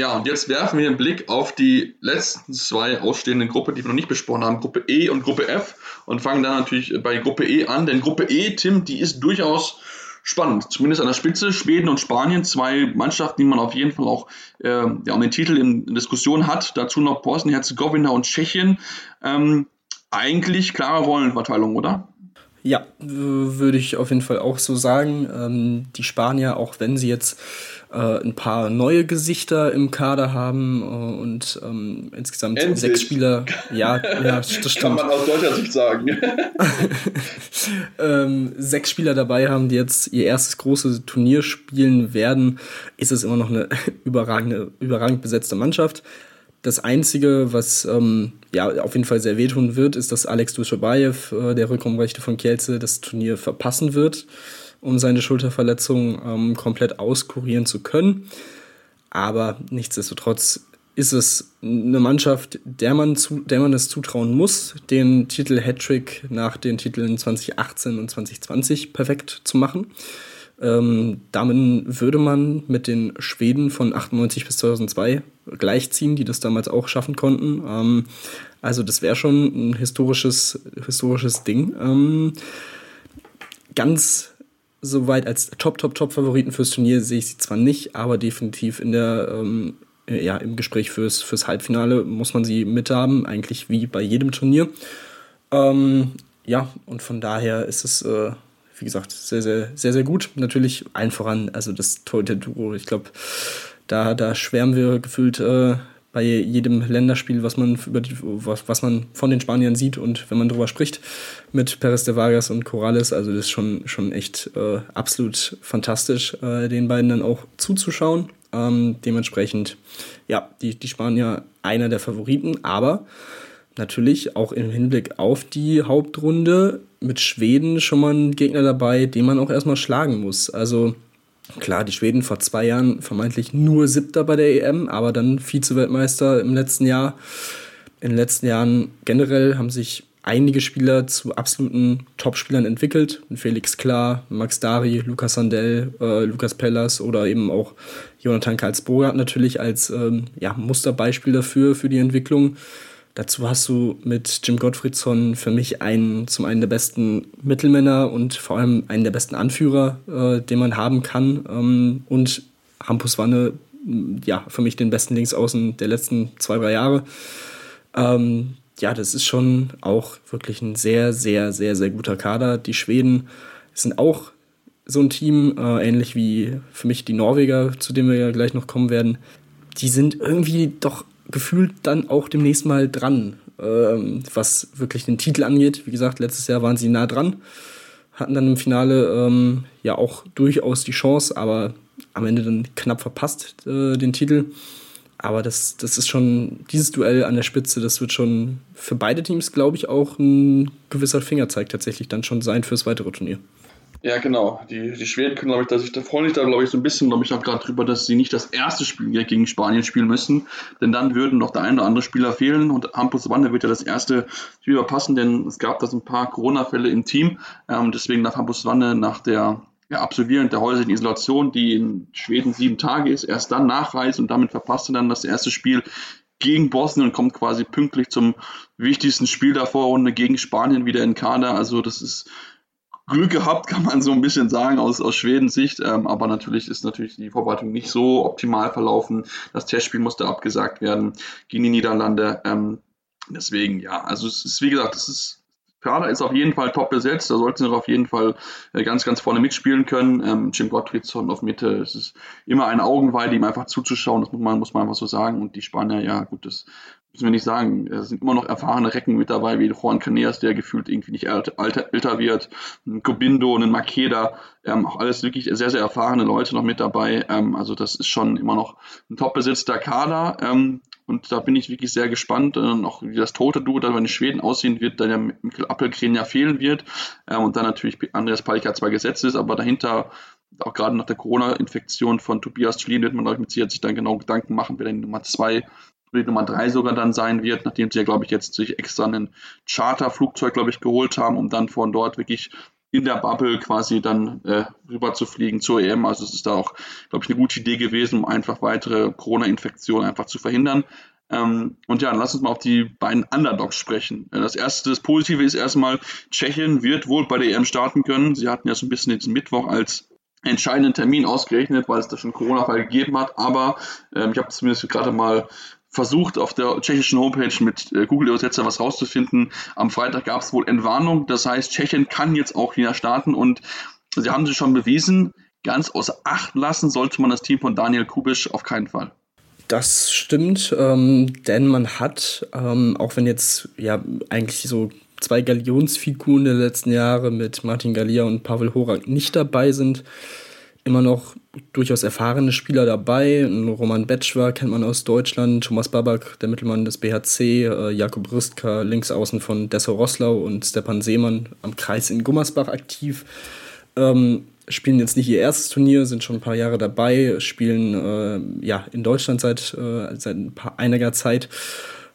ja, und jetzt werfen wir einen Blick auf die letzten zwei ausstehenden Gruppen, die wir noch nicht besprochen haben, Gruppe E und Gruppe F, und fangen dann natürlich bei Gruppe E an, denn Gruppe E, Tim, die ist durchaus spannend, zumindest an der Spitze. Schweden und Spanien, zwei Mannschaften, die man auf jeden Fall auch äh, ja, um den Titel in, in Diskussion hat. Dazu noch Bosnien-Herzegowina und Tschechien. Ähm, eigentlich klare Rollenverteilung, oder? Ja, würde ich auf jeden Fall auch so sagen. Ähm, die Spanier, auch wenn sie jetzt ein paar neue Gesichter im Kader haben äh, und ähm, insgesamt Endlich. sechs Spieler. Ja, ja, das <laughs> stimmt. Kann man aus deutscher Sicht sagen. <laughs> ähm, sechs Spieler dabei haben, die jetzt ihr erstes großes Turnier spielen werden, ist es immer noch eine <laughs> überragende, überragend besetzte Mannschaft. Das Einzige, was ähm, ja auf jeden Fall sehr wehtun wird, ist, dass Alex Duschabayev, äh, der Rückraumrechte von Kielce, das Turnier verpassen wird um seine Schulterverletzung ähm, komplett auskurieren zu können. Aber nichtsdestotrotz ist es eine Mannschaft, der man, zu, der man es zutrauen muss, den Titel Hattrick nach den Titeln 2018 und 2020 perfekt zu machen. Ähm, damit würde man mit den Schweden von 98 bis 2002 gleichziehen, die das damals auch schaffen konnten. Ähm, also das wäre schon ein historisches, historisches Ding. Ähm, ganz so weit als Top, Top, Top-Favoriten fürs Turnier sehe ich sie zwar nicht, aber definitiv in der, ähm, ja, im Gespräch fürs, fürs Halbfinale muss man sie mithaben, eigentlich wie bei jedem Turnier. Ähm, ja, und von daher ist es, äh, wie gesagt, sehr, sehr, sehr, sehr gut. Natürlich allen voran, also das Torhüter-Duo, ich glaube, da, da schwärmen wir gefühlt äh, bei jedem Länderspiel, was man, über die, was, was man von den Spaniern sieht und wenn man drüber spricht mit Perez de Vargas und Corrales, also das ist schon, schon echt äh, absolut fantastisch, äh, den beiden dann auch zuzuschauen. Ähm, dementsprechend, ja, die, die Spanier einer der Favoriten, aber natürlich auch im Hinblick auf die Hauptrunde mit Schweden schon mal ein Gegner dabei, den man auch erstmal schlagen muss. Also Klar, die Schweden vor zwei Jahren vermeintlich nur Siebter bei der EM, aber dann Vize-Weltmeister im letzten Jahr. In den letzten Jahren generell haben sich einige Spieler zu absoluten Topspielern entwickelt. Felix Klar, Max Dari, Lukas Sandell, äh, Lukas Pellas oder eben auch Jonathan Karlsburger natürlich als ähm, ja, Musterbeispiel dafür, für die Entwicklung. Dazu hast du mit Jim Gottfriedson für mich einen, zum einen der besten Mittelmänner und vor allem einen der besten Anführer, äh, den man haben kann. Ähm, und Hampus Wanne, ja, für mich den besten Linksaußen der letzten zwei, drei Jahre. Ähm, ja, das ist schon auch wirklich ein sehr, sehr, sehr, sehr guter Kader. Die Schweden sind auch so ein Team, äh, ähnlich wie für mich die Norweger, zu denen wir ja gleich noch kommen werden. Die sind irgendwie doch gefühlt dann auch demnächst mal dran, ähm, was wirklich den Titel angeht. Wie gesagt, letztes Jahr waren sie nah dran, hatten dann im Finale ähm, ja auch durchaus die Chance, aber am Ende dann knapp verpasst äh, den Titel. Aber das, das ist schon, dieses Duell an der Spitze, das wird schon für beide Teams, glaube ich, auch ein gewisser Fingerzeig tatsächlich dann schon sein fürs weitere Turnier. Ja, genau. Die, die Schweden können, glaube ich, dass ich, da freue mich da, glaube ich, so ein bisschen, glaube ich, auch gerade drüber, dass sie nicht das erste Spiel gegen Spanien spielen müssen, denn dann würden noch der ein oder andere Spieler fehlen und Hampus Wanne wird ja das erste Spiel verpassen, denn es gab da so ein paar Corona-Fälle im Team. Ähm, deswegen darf Hampus Wanne nach der ja, Absolvieren der häuslichen Isolation, die in Schweden sieben Tage ist, erst dann nachreisen und damit verpasst er dann das erste Spiel gegen Bosnien und kommt quasi pünktlich zum wichtigsten Spiel der Vorrunde gegen Spanien wieder in Kader. Also das ist Glück gehabt, kann man so ein bisschen sagen, aus, aus Schwedens Sicht. Ähm, aber natürlich ist natürlich die Vorbereitung nicht so optimal verlaufen. Das Testspiel musste abgesagt werden gegen die Niederlande. Ähm, deswegen, ja, also es ist, wie gesagt, es ist Kader ist auf jeden Fall top besetzt, da sollten sie auf jeden Fall äh, ganz, ganz vorne mitspielen können. Ähm, Jim Gottfriedson auf Mitte, es ist immer eine Augenweide, ihm einfach zuzuschauen, das muss man, muss man einfach so sagen. Und die Spanier, ja gut, das müssen wir nicht sagen. Es sind immer noch erfahrene Recken mit dabei, wie Juan Caneas, der gefühlt irgendwie nicht älter, älter wird, ein Gobindo, ein Makeda, ähm, auch alles wirklich sehr, sehr erfahrene Leute noch mit dabei. Ähm, also das ist schon immer noch ein top besetzter Kader. Ähm, und da bin ich wirklich sehr gespannt, äh, noch wie das tote Duo dann bei den Schweden aussehen wird, da der Mikkel Appelgren ja fehlen wird. Ähm, und dann natürlich Andreas Palika zwar gesetzt ist, aber dahinter auch gerade nach der Corona-Infektion von Tobias Schlien wird man, glaube ich, mit sich dann genau Gedanken machen, wer denn Nummer zwei die Nummer 3 sogar dann sein wird, nachdem sie ja, glaube ich, jetzt sich extra ein Charterflugzeug, glaube ich, geholt haben, um dann von dort wirklich in der Bubble quasi dann äh, rüber zu fliegen zur EM. Also es ist da auch, glaube ich, eine gute Idee gewesen, um einfach weitere Corona-Infektionen einfach zu verhindern. Ähm, und ja, dann lass uns mal auf die beiden Underdogs sprechen. Äh, das erste, das Positive ist erstmal, Tschechien wird wohl bei der EM starten können. Sie hatten ja so ein bisschen diesen Mittwoch als entscheidenden Termin ausgerechnet, weil es da schon Corona-Fall gegeben hat. Aber ähm, ich habe zumindest gerade mal versucht, auf der tschechischen Homepage mit äh, Google-Übersetzer was rauszufinden. Am Freitag gab es wohl Entwarnung. Das heißt, Tschechien kann jetzt auch wieder starten und sie haben sich schon bewiesen, ganz außer Acht lassen sollte man das Team von Daniel Kubisch auf keinen Fall. Das stimmt, ähm, denn man hat, ähm, auch wenn jetzt ja eigentlich so zwei Galionsfiguren der letzten Jahre mit Martin Gallia und Pavel Horak nicht dabei sind, immer noch durchaus erfahrene Spieler dabei. Roman Betschwer kennt man aus Deutschland, Thomas Babak, der Mittelmann des BHC, äh, Jakob Ristka, links außen von Dessau Rosslau und Stepan Seemann am Kreis in Gummersbach aktiv. Ähm, spielen jetzt nicht ihr erstes Turnier, sind schon ein paar Jahre dabei, spielen äh, ja in Deutschland seit, äh, seit ein paar, einiger Zeit.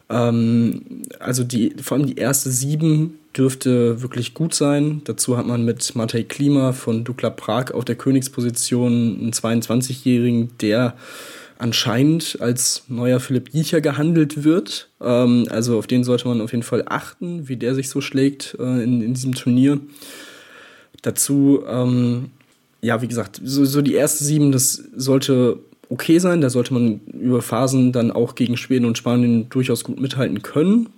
Ähm, also die, vor allem die erste sieben dürfte wirklich gut sein. Dazu hat man mit Matej Klima von Dukla Prag auf der Königsposition einen 22-Jährigen, der anscheinend als neuer Philipp Giecher gehandelt wird. Ähm, also auf den sollte man auf jeden Fall achten, wie der sich so schlägt äh, in, in diesem Turnier. Dazu, ähm, ja, wie gesagt, so, so die erste sieben, das sollte okay sein. Da sollte man über Phasen dann auch gegen Schweden und Spanien durchaus gut mithalten können.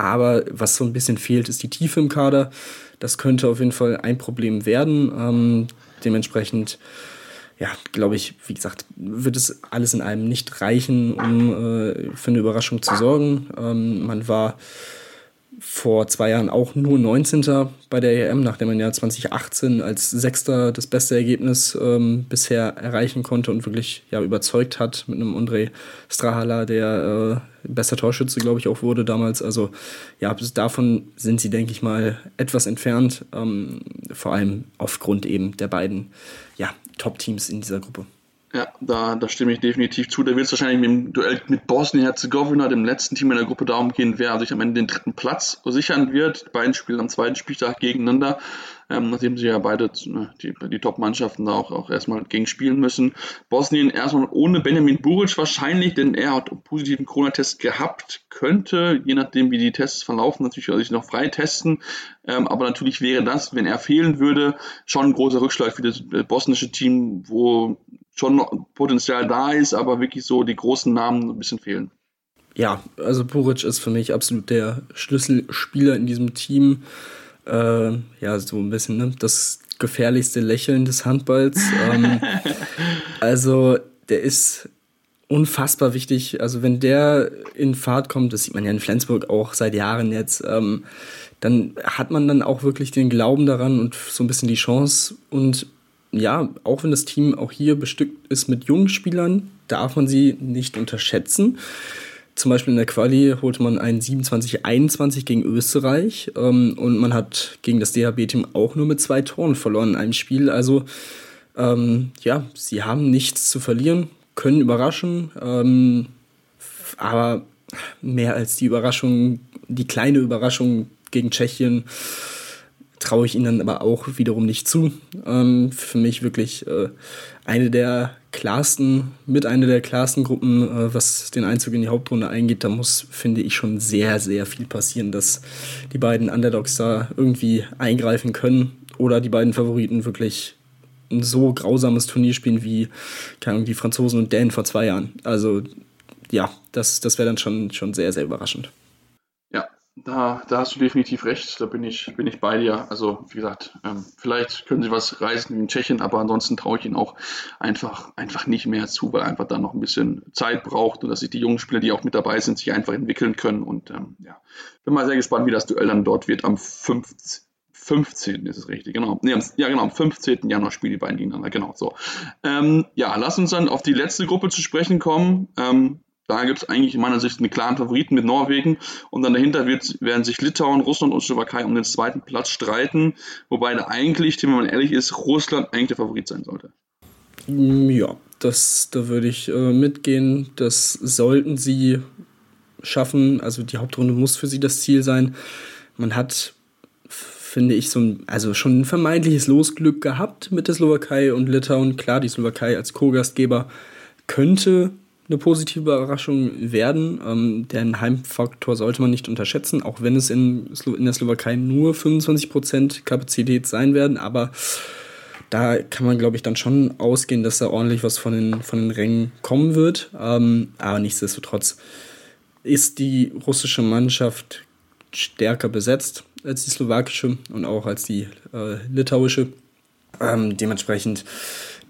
Aber was so ein bisschen fehlt, ist die Tiefe im Kader. Das könnte auf jeden Fall ein Problem werden. Ähm, dementsprechend, ja, glaube ich, wie gesagt, wird es alles in allem nicht reichen, um äh, für eine Überraschung zu sorgen. Ähm, man war vor zwei Jahren auch nur 19. bei der EM, nachdem man ja 2018 als Sechster das beste Ergebnis ähm, bisher erreichen konnte und wirklich ja, überzeugt hat mit einem André Strahala, der äh, bester Torschütze, glaube ich, auch wurde damals. Also ja, davon sind sie, denke ich mal, etwas entfernt, ähm, vor allem aufgrund eben der beiden ja, Top-Teams in dieser Gruppe. Ja, da, da stimme ich definitiv zu. Da wird es wahrscheinlich mit dem Duell mit Bosnien-Herzegowina, dem letzten Team in der Gruppe, darum gehen, wer sich am Ende den dritten Platz sichern wird. Die beiden spielen am zweiten Spieltag gegeneinander, ähm, nachdem sie ja beide ne, die, die Top-Mannschaften da auch, auch erstmal gegen spielen müssen. Bosnien erstmal ohne Benjamin Buric wahrscheinlich, denn er hat einen positiven Corona-Test gehabt, könnte, je nachdem wie die Tests verlaufen, natürlich sich noch frei testen. Ähm, aber natürlich wäre das, wenn er fehlen würde, schon ein großer Rückschlag für das bosnische Team, wo schon Potenzial da ist, aber wirklich so die großen Namen ein bisschen fehlen. Ja, also Buric ist für mich absolut der Schlüsselspieler in diesem Team. Äh, ja, so ein bisschen ne? das gefährlichste Lächeln des Handballs. ähm, <laughs> also der ist unfassbar wichtig. Also wenn der in Fahrt kommt, das sieht man ja in Flensburg auch seit Jahren jetzt, ähm, dann hat man dann auch wirklich den Glauben daran und so ein bisschen die Chance. Und ja, auch wenn das Team auch hier bestückt ist mit jungen Spielern, darf man sie nicht unterschätzen. Zum Beispiel in der Quali holte man einen 27-21 gegen Österreich ähm, und man hat gegen das DHB-Team auch nur mit zwei Toren verloren in einem Spiel. Also ähm, ja, sie haben nichts zu verlieren, können überraschen, ähm, aber mehr als die Überraschung, die kleine Überraschung gegen Tschechien traue ich ihnen aber auch wiederum nicht zu. Ähm, für mich wirklich äh, eine der klarsten, mit einer der klarsten Gruppen, äh, was den Einzug in die Hauptrunde eingeht. Da muss, finde ich, schon sehr, sehr viel passieren, dass die beiden Underdogs da irgendwie eingreifen können oder die beiden Favoriten wirklich ein so grausames Turnier spielen wie keine Ahnung, die Franzosen und Dänen vor zwei Jahren. Also ja, das, das wäre dann schon, schon sehr, sehr überraschend. Da, da hast du definitiv recht, da bin ich, bin ich bei dir. Also, wie gesagt, ähm, vielleicht können sie was reisen in Tschechien, aber ansonsten traue ich ihnen auch einfach, einfach nicht mehr zu, weil einfach da noch ein bisschen Zeit braucht und dass sich die jungen Spieler, die auch mit dabei sind, sich einfach entwickeln können. Und ähm, ja, bin mal sehr gespannt, wie das Duell dann dort wird am 15. 15. ist es richtig, genau. Nee, ja, genau, am 15. Januar spielen die beiden gegeneinander, genau so. Ähm, ja, lass uns dann auf die letzte Gruppe zu sprechen kommen. Ähm, da gibt es eigentlich in meiner Sicht einen klaren Favoriten mit Norwegen und dann dahinter wird, werden sich Litauen, Russland und Slowakei um den zweiten Platz streiten, wobei da eigentlich, wenn man ehrlich ist, Russland eigentlich der Favorit sein sollte. Mm, ja, das, da würde ich äh, mitgehen. Das sollten sie schaffen. Also die Hauptrunde muss für sie das Ziel sein. Man hat, finde ich, so ein, also schon ein vermeintliches Losglück gehabt mit der Slowakei und Litauen. Klar, die Slowakei als Co-Gastgeber könnte eine positive Überraschung werden. Ähm, den Heimfaktor sollte man nicht unterschätzen, auch wenn es in, in der Slowakei nur 25% Kapazität sein werden. Aber da kann man, glaube ich, dann schon ausgehen, dass da ordentlich was von den, von den Rängen kommen wird. Ähm, aber nichtsdestotrotz ist die russische Mannschaft stärker besetzt als die slowakische und auch als die äh, litauische. Ähm, dementsprechend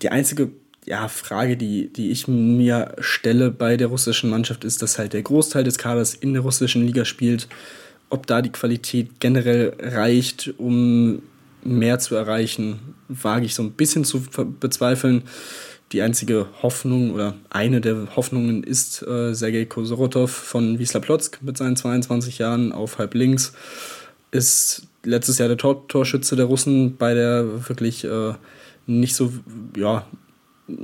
die einzige ja, Frage, die, die ich mir stelle bei der russischen Mannschaft, ist, dass halt der Großteil des Kaders in der russischen Liga spielt. Ob da die Qualität generell reicht, um mehr zu erreichen, wage ich so ein bisschen zu bezweifeln. Die einzige Hoffnung oder eine der Hoffnungen ist äh, Sergei Kosorotov von Wisla Plotzk mit seinen 22 Jahren auf halb links. Ist letztes Jahr der Tor Torschütze der Russen bei der wirklich äh, nicht so ja,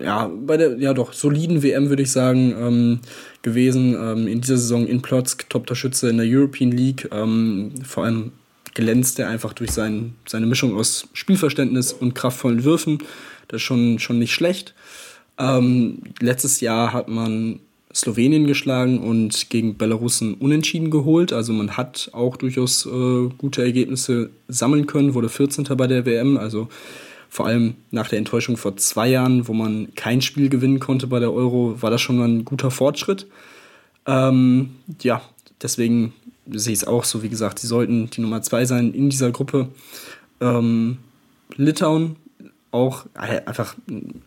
ja, bei der, ja doch, soliden WM würde ich sagen, ähm, gewesen. Ähm, in dieser Saison in Plotzk, Top-Torschütze in der European League, ähm, vor allem glänzt er einfach durch sein, seine Mischung aus Spielverständnis und kraftvollen Würfen. Das ist schon, schon nicht schlecht. Ähm, letztes Jahr hat man Slowenien geschlagen und gegen Belarusen unentschieden geholt. Also man hat auch durchaus äh, gute Ergebnisse sammeln können, wurde 14. bei der WM. Also vor allem nach der Enttäuschung vor zwei Jahren, wo man kein Spiel gewinnen konnte bei der Euro, war das schon mal ein guter Fortschritt. Ähm, ja, deswegen sehe ich es auch so, wie gesagt, sie sollten die Nummer zwei sein in dieser Gruppe. Ähm, Litauen auch äh, einfach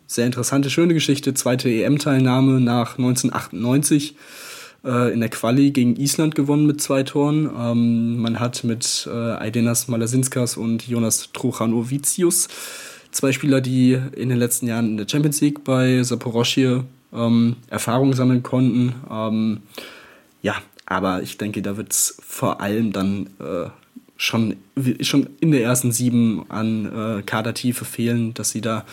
sehr interessante, schöne Geschichte. Zweite EM-Teilnahme nach 1998 äh, in der Quali gegen Island gewonnen mit zwei Toren. Ähm, man hat mit äh, Aidenas Malasinskas und Jonas Truchanovicius zwei Spieler, die in den letzten Jahren in der Champions League bei Saporoschie ähm, Erfahrung sammeln konnten. Ähm, ja, aber ich denke, da wird es vor allem dann äh, schon, schon in der ersten sieben an äh, Kadertiefe fehlen, dass sie da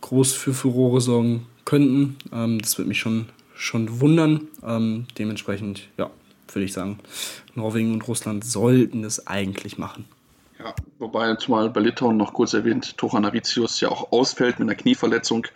groß für Furore sorgen könnten. Ähm, das würde mich schon, schon wundern. Ähm, dementsprechend, ja, würde ich sagen, Norwegen und Russland sollten es eigentlich machen. Ja, wobei zumal bei Litauen noch kurz erwähnt, Tochanavicius ja auch ausfällt mit einer Knieverletzung.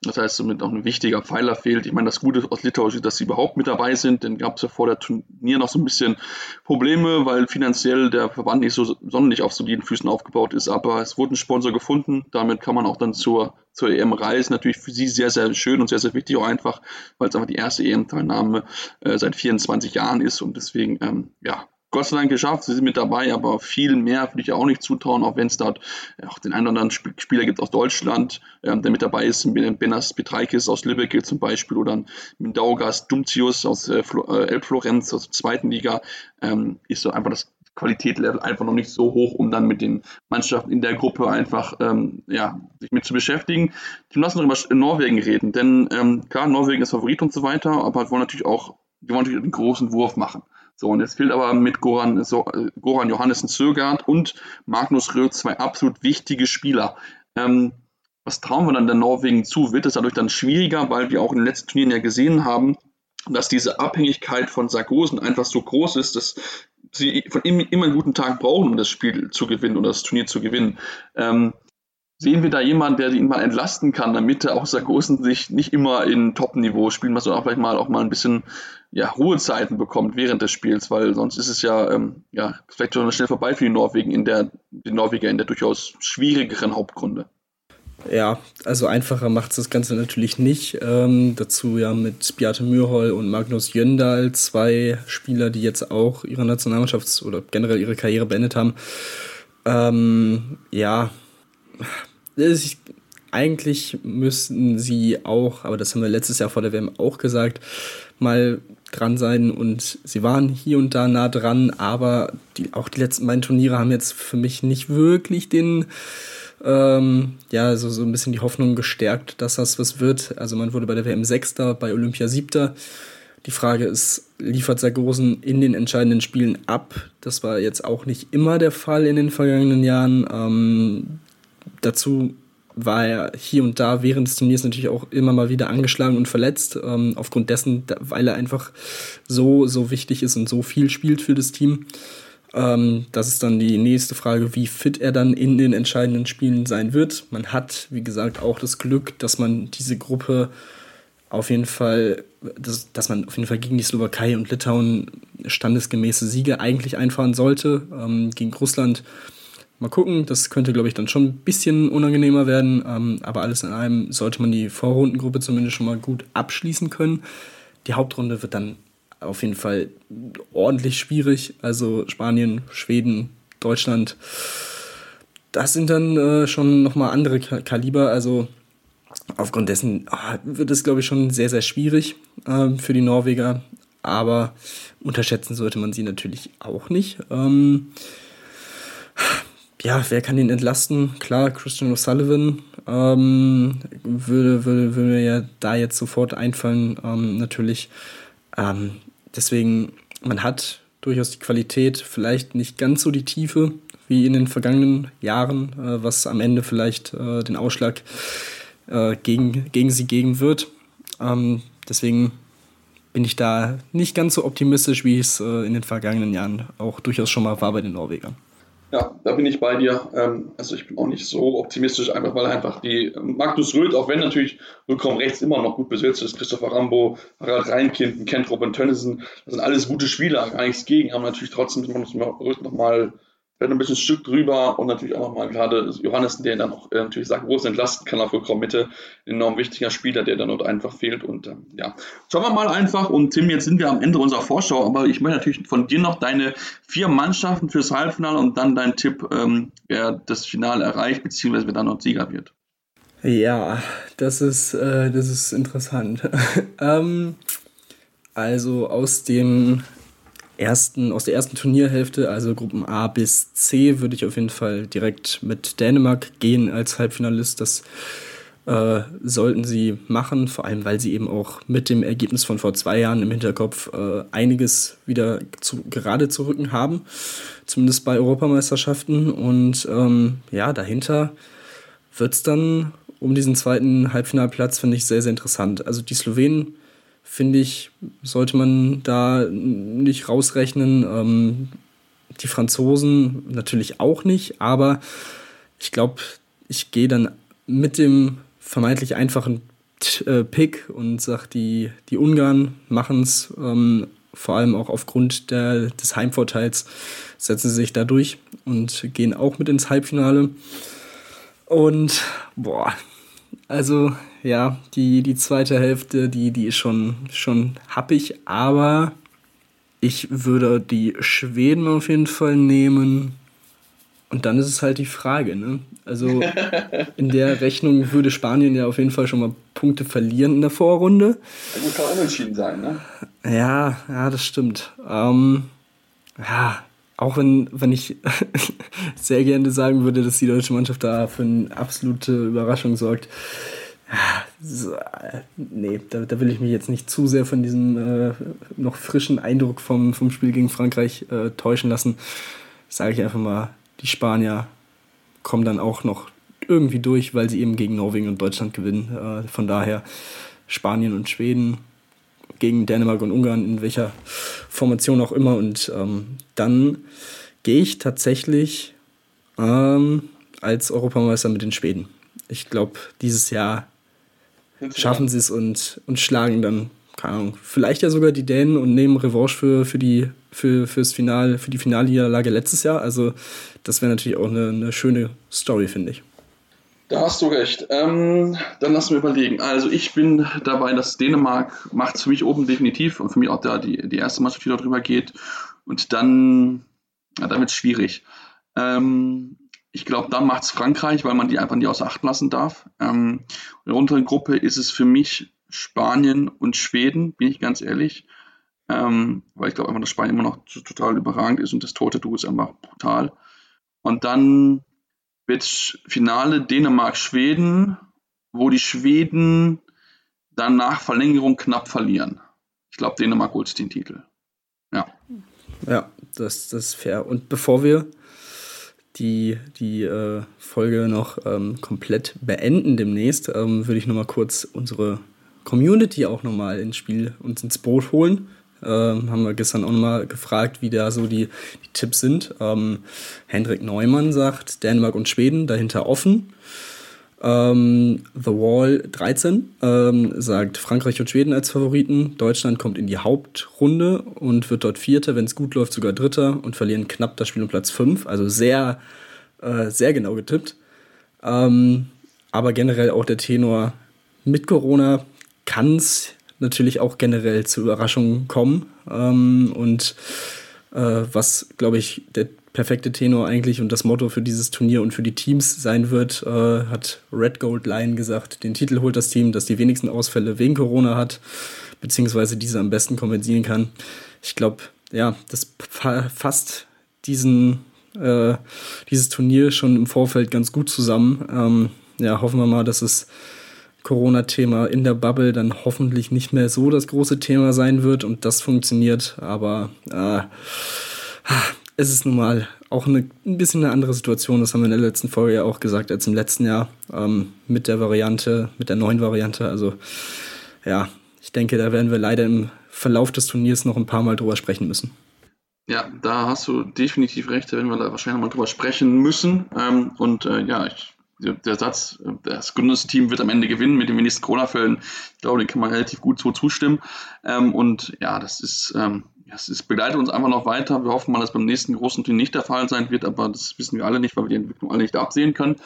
Das heißt, somit auch ein wichtiger Pfeiler fehlt. Ich meine, das Gute aus Litauen ist, dass sie überhaupt mit dabei sind. Denn gab es ja vor der Turnier noch so ein bisschen Probleme, weil finanziell der Verband nicht so sonderlich auf soliden Füßen aufgebaut ist. Aber es wurde ein Sponsor gefunden. Damit kann man auch dann zur, zur EM reisen. Natürlich für sie sehr, sehr schön und sehr, sehr wichtig auch einfach, weil es einfach die erste EM-Teilnahme äh, seit 24 Jahren ist. Und deswegen, ähm, ja, Gott sei Dank geschafft, sie sind mit dabei, aber viel mehr würde ich auch nicht zutrauen, auch wenn es dort auch den einen oder anderen Spieler gibt aus Deutschland, ähm, der mit dabei ist, Benas Petraikis aus Lübeck zum Beispiel oder Mindaugas Dumtius aus äh, äh, Elbflorenz aus der zweiten Liga, ähm, ist so einfach das Qualitätslevel einfach noch nicht so hoch, um dann mit den Mannschaften in der Gruppe einfach ähm, ja, sich mit zu beschäftigen. Die lassen noch über Norwegen reden, denn ähm, klar, Norwegen ist Favorit und so weiter, aber wollen natürlich auch, die wollen natürlich einen großen Wurf machen. So, und jetzt fehlt aber mit Goran, so, äh, Goran Johannessen Sögaard und Magnus Röth zwei absolut wichtige Spieler. Ähm, was trauen wir dann der Norwegen zu? Wird es dadurch dann schwieriger, weil wir auch in den letzten Turnieren ja gesehen haben, dass diese Abhängigkeit von Sargosen einfach so groß ist, dass sie von ihm immer einen guten Tag brauchen, um das Spiel zu gewinnen oder das Turnier zu gewinnen. Ähm, sehen wir da jemanden, der ihn mal entlasten kann, damit auch Sargosen sich nicht immer in Top-Niveau spielen muss, sondern auch vielleicht mal auch mal ein bisschen ja, Ruhezeiten bekommt während des Spiels, weil sonst ist es ja, ähm, ja vielleicht schon schnell vorbei für die Norwegen in der, die Norweger in der durchaus schwierigeren Hauptgrunde. Ja, also einfacher macht es das Ganze natürlich nicht. Ähm, dazu ja mit Beate Mürhol und Magnus Jöndal, zwei Spieler, die jetzt auch ihre Nationalmannschafts- oder generell ihre Karriere beendet haben. Ähm, ja, ich, eigentlich müssten sie auch, aber das haben wir letztes Jahr vor der WM auch gesagt, mal dran sein und sie waren hier und da nah dran, aber die, auch die letzten beiden Turniere haben jetzt für mich nicht wirklich den, ähm, ja, so, so ein bisschen die Hoffnung gestärkt, dass das was wird. Also man wurde bei der WM Sechster, bei Olympia Siebter. Die Frage ist, liefert Sargosen in den entscheidenden Spielen ab? Das war jetzt auch nicht immer der Fall in den vergangenen Jahren. Ähm, dazu war er hier und da während des Turniers natürlich auch immer mal wieder angeschlagen und verletzt, ähm, aufgrund dessen, weil er einfach so, so wichtig ist und so viel spielt für das Team. Ähm, das ist dann die nächste Frage, wie fit er dann in den entscheidenden Spielen sein wird. Man hat, wie gesagt, auch das Glück, dass man diese Gruppe auf jeden Fall, dass, dass man auf jeden Fall gegen die Slowakei und Litauen standesgemäße Siege eigentlich einfahren sollte. Ähm, gegen Russland Mal gucken, das könnte, glaube ich, dann schon ein bisschen unangenehmer werden. Ähm, aber alles in allem sollte man die Vorrundengruppe zumindest schon mal gut abschließen können. Die Hauptrunde wird dann auf jeden Fall ordentlich schwierig. Also Spanien, Schweden, Deutschland, das sind dann äh, schon nochmal andere Kaliber. Also aufgrund dessen oh, wird es, glaube ich, schon sehr, sehr schwierig äh, für die Norweger. Aber unterschätzen sollte man sie natürlich auch nicht. Ähm, ja, wer kann ihn entlasten? Klar, Christian O'Sullivan ähm, würde, würde, würde mir ja da jetzt sofort einfallen, ähm, natürlich. Ähm, deswegen, man hat durchaus die Qualität, vielleicht nicht ganz so die Tiefe wie in den vergangenen Jahren, äh, was am Ende vielleicht äh, den Ausschlag äh, gegen, gegen sie geben wird. Ähm, deswegen bin ich da nicht ganz so optimistisch, wie es äh, in den vergangenen Jahren auch durchaus schon mal war bei den Norwegern. Ja, da bin ich bei dir. Ähm, also ich bin auch nicht so optimistisch, einfach weil einfach die Magnus Röth, auch wenn natürlich Rückraum rechts immer noch gut besetzt ist, Christopher Rambo, Harald Reinkind, Kent Robin Tönnissen, das sind alles gute Spieler, gar nichts gegen, aber natürlich trotzdem man Röth nochmal fährt ein bisschen Stück drüber und natürlich auch nochmal gerade Johannes, der dann auch äh, natürlich sagt, groß entlasten kann auf Rückraummitte. Ein enorm wichtiger Spieler, der dann dort einfach fehlt. Und ähm, ja, schauen wir mal einfach. Und Tim, jetzt sind wir am Ende unserer Vorschau, aber ich möchte natürlich von dir noch deine vier Mannschaften fürs Halbfinale und dann dein Tipp, ähm, wer das Finale erreicht, beziehungsweise wer dann noch Sieger wird. Ja, das ist, äh, das ist interessant. <laughs> ähm, also aus dem ersten, aus der ersten Turnierhälfte, also Gruppen A bis C, würde ich auf jeden Fall direkt mit Dänemark gehen als Halbfinalist. Das äh, sollten sie machen, vor allem weil sie eben auch mit dem Ergebnis von vor zwei Jahren im Hinterkopf äh, einiges wieder zu, gerade zu rücken haben, zumindest bei Europameisterschaften. Und ähm, ja, dahinter wird es dann um diesen zweiten Halbfinalplatz, finde ich, sehr, sehr interessant. Also die Slowenen finde ich, sollte man da nicht rausrechnen. Ähm, die Franzosen natürlich auch nicht, aber ich glaube, ich gehe dann mit dem vermeintlich einfachen äh, Pick und sage, die, die Ungarn machen es, ähm, vor allem auch aufgrund der, des Heimvorteils, setzen sie sich da durch und gehen auch mit ins Halbfinale. Und boah, also ja, die, die zweite Hälfte, die, die ist schon, schon happig, aber ich würde die Schweden auf jeden Fall nehmen. Und dann ist es halt die Frage, ne? Also <laughs> in der Rechnung würde Spanien ja auf jeden Fall schon mal Punkte verlieren in der Vorrunde. Gut, kann unentschieden sein, ne? Ja, ja, das stimmt. Ähm, ja, auch wenn, wenn ich <laughs> sehr gerne sagen würde, dass die deutsche Mannschaft da für eine absolute Überraschung sorgt. Nee, da, da, will ich mich jetzt nicht zu sehr von diesem äh, noch frischen Eindruck vom, vom Spiel gegen Frankreich äh, täuschen lassen. Sage ich einfach mal, die Spanier kommen dann auch noch irgendwie durch, weil sie eben gegen Norwegen und Deutschland gewinnen. Äh, von daher Spanien und Schweden gegen Dänemark und Ungarn, in welcher Formation auch immer. Und ähm, dann gehe ich tatsächlich ähm, als Europameister mit den Schweden. Ich glaube, dieses Jahr schaffen sie es und, und schlagen dann, keine Ahnung, vielleicht ja sogar die Dänen und nehmen Revanche für, für, die, für, fürs Final, für die Finalniederlage letztes Jahr. Also das wäre natürlich auch eine, eine schöne Story, finde ich. Da hast du recht. Ähm, dann lass mir überlegen. Also ich bin dabei, dass Dänemark macht es für mich oben definitiv und für mich auch da die, die erste Mannschaft, die darüber geht. Und dann, ja, dann wird es schwierig. Ähm, ich glaube, dann macht es Frankreich, weil man die einfach nicht außer Acht lassen darf. Ähm, in der unteren Gruppe ist es für mich Spanien und Schweden, bin ich ganz ehrlich. Ähm, weil ich glaube einfach, dass Spanien immer noch total überragend ist und das tote Duo ist einfach brutal. Und dann wird Finale Dänemark-Schweden, wo die Schweden dann nach Verlängerung knapp verlieren. Ich glaube, Dänemark holt den Titel. Ja. Ja, das, das ist fair. Und bevor wir die, die äh, Folge noch ähm, komplett beenden demnächst, ähm, würde ich nochmal kurz unsere Community auch nochmal ins Spiel uns ins Boot holen. Ähm, haben wir gestern auch nochmal gefragt, wie da so die, die Tipps sind. Ähm, Hendrik Neumann sagt Dänemark und Schweden dahinter offen. Ähm, The Wall 13 ähm, sagt Frankreich und Schweden als Favoriten. Deutschland kommt in die Hauptrunde und wird dort Vierter, wenn es gut läuft, sogar Dritter und verlieren knapp das Spiel um Platz 5. Also sehr, äh, sehr genau getippt. Ähm, aber generell auch der Tenor mit Corona kann es natürlich auch generell zu Überraschungen kommen. Ähm, und äh, was, glaube ich, der perfekte Tenor eigentlich und das Motto für dieses Turnier und für die Teams sein wird, äh, hat Red Gold Lion gesagt. Den Titel holt das Team, das die wenigsten Ausfälle wegen Corona hat, beziehungsweise diese am besten kompensieren kann. Ich glaube, ja, das fasst diesen, äh, dieses Turnier schon im Vorfeld ganz gut zusammen. Ähm, ja, hoffen wir mal, dass es Corona-Thema in der Bubble dann hoffentlich nicht mehr so das große Thema sein wird und das funktioniert. Aber äh, es ist nun mal auch eine, ein bisschen eine andere Situation, das haben wir in der letzten Folge ja auch gesagt, als im letzten Jahr ähm, mit der Variante, mit der neuen Variante. Also ja, ich denke, da werden wir leider im Verlauf des Turniers noch ein paar Mal drüber sprechen müssen. Ja, da hast du definitiv recht, da werden wir da wahrscheinlich mal drüber sprechen müssen. Ähm, und äh, ja, ich, der Satz, das Gründungsteam wird am Ende gewinnen mit den wenigsten Corona-Fällen, ich glaube, den kann man relativ gut so zustimmen. Ähm, und ja, das ist, ähm, es begleitet uns einfach noch weiter. Wir hoffen mal, dass beim nächsten großen Turnier nicht der Fall sein wird, aber das wissen wir alle nicht, weil wir die Entwicklung alle nicht absehen können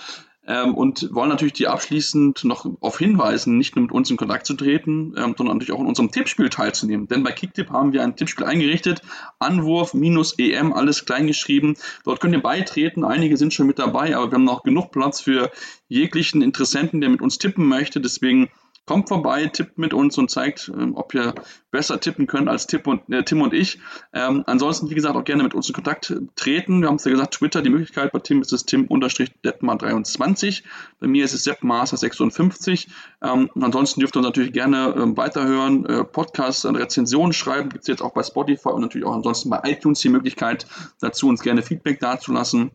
ähm, und wollen natürlich die abschließend noch auf hinweisen, nicht nur mit uns in Kontakt zu treten, ähm, sondern natürlich auch in unserem Tippspiel teilzunehmen. Denn bei Kicktip haben wir ein Tippspiel eingerichtet, Anwurf minus EM, alles kleingeschrieben. Dort könnt ihr beitreten, einige sind schon mit dabei, aber wir haben noch genug Platz für jeglichen Interessenten, der mit uns tippen möchte. Deswegen Kommt vorbei, tippt mit uns und zeigt, ähm, ob ihr besser tippen könnt als Tipp und, äh, Tim und ich. Ähm, ansonsten, wie gesagt, auch gerne mit uns in Kontakt treten. Wir haben es ja gesagt, Twitter die Möglichkeit. Bei Tim ist es Tim-Detmar23. Bei mir ist es seppmaster56. Ähm, und ansonsten dürft ihr uns natürlich gerne ähm, weiterhören, äh, Podcasts, äh, Rezensionen schreiben. Gibt es jetzt auch bei Spotify und natürlich auch ansonsten bei iTunes die Möglichkeit, dazu uns gerne Feedback dazulassen.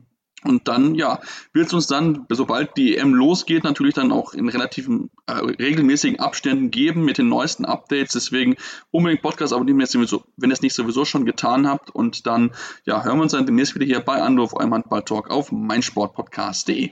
Und dann, ja, wird es uns dann, sobald die EM losgeht, natürlich dann auch in relativen, äh, regelmäßigen Abständen geben mit den neuesten Updates. Deswegen unbedingt Podcast abonnieren, wenn ihr es nicht sowieso schon getan habt. Und dann, ja, hören wir uns dann demnächst wieder hier bei Anruf, eurem Handball-Talk auf meinsportpodcast.de.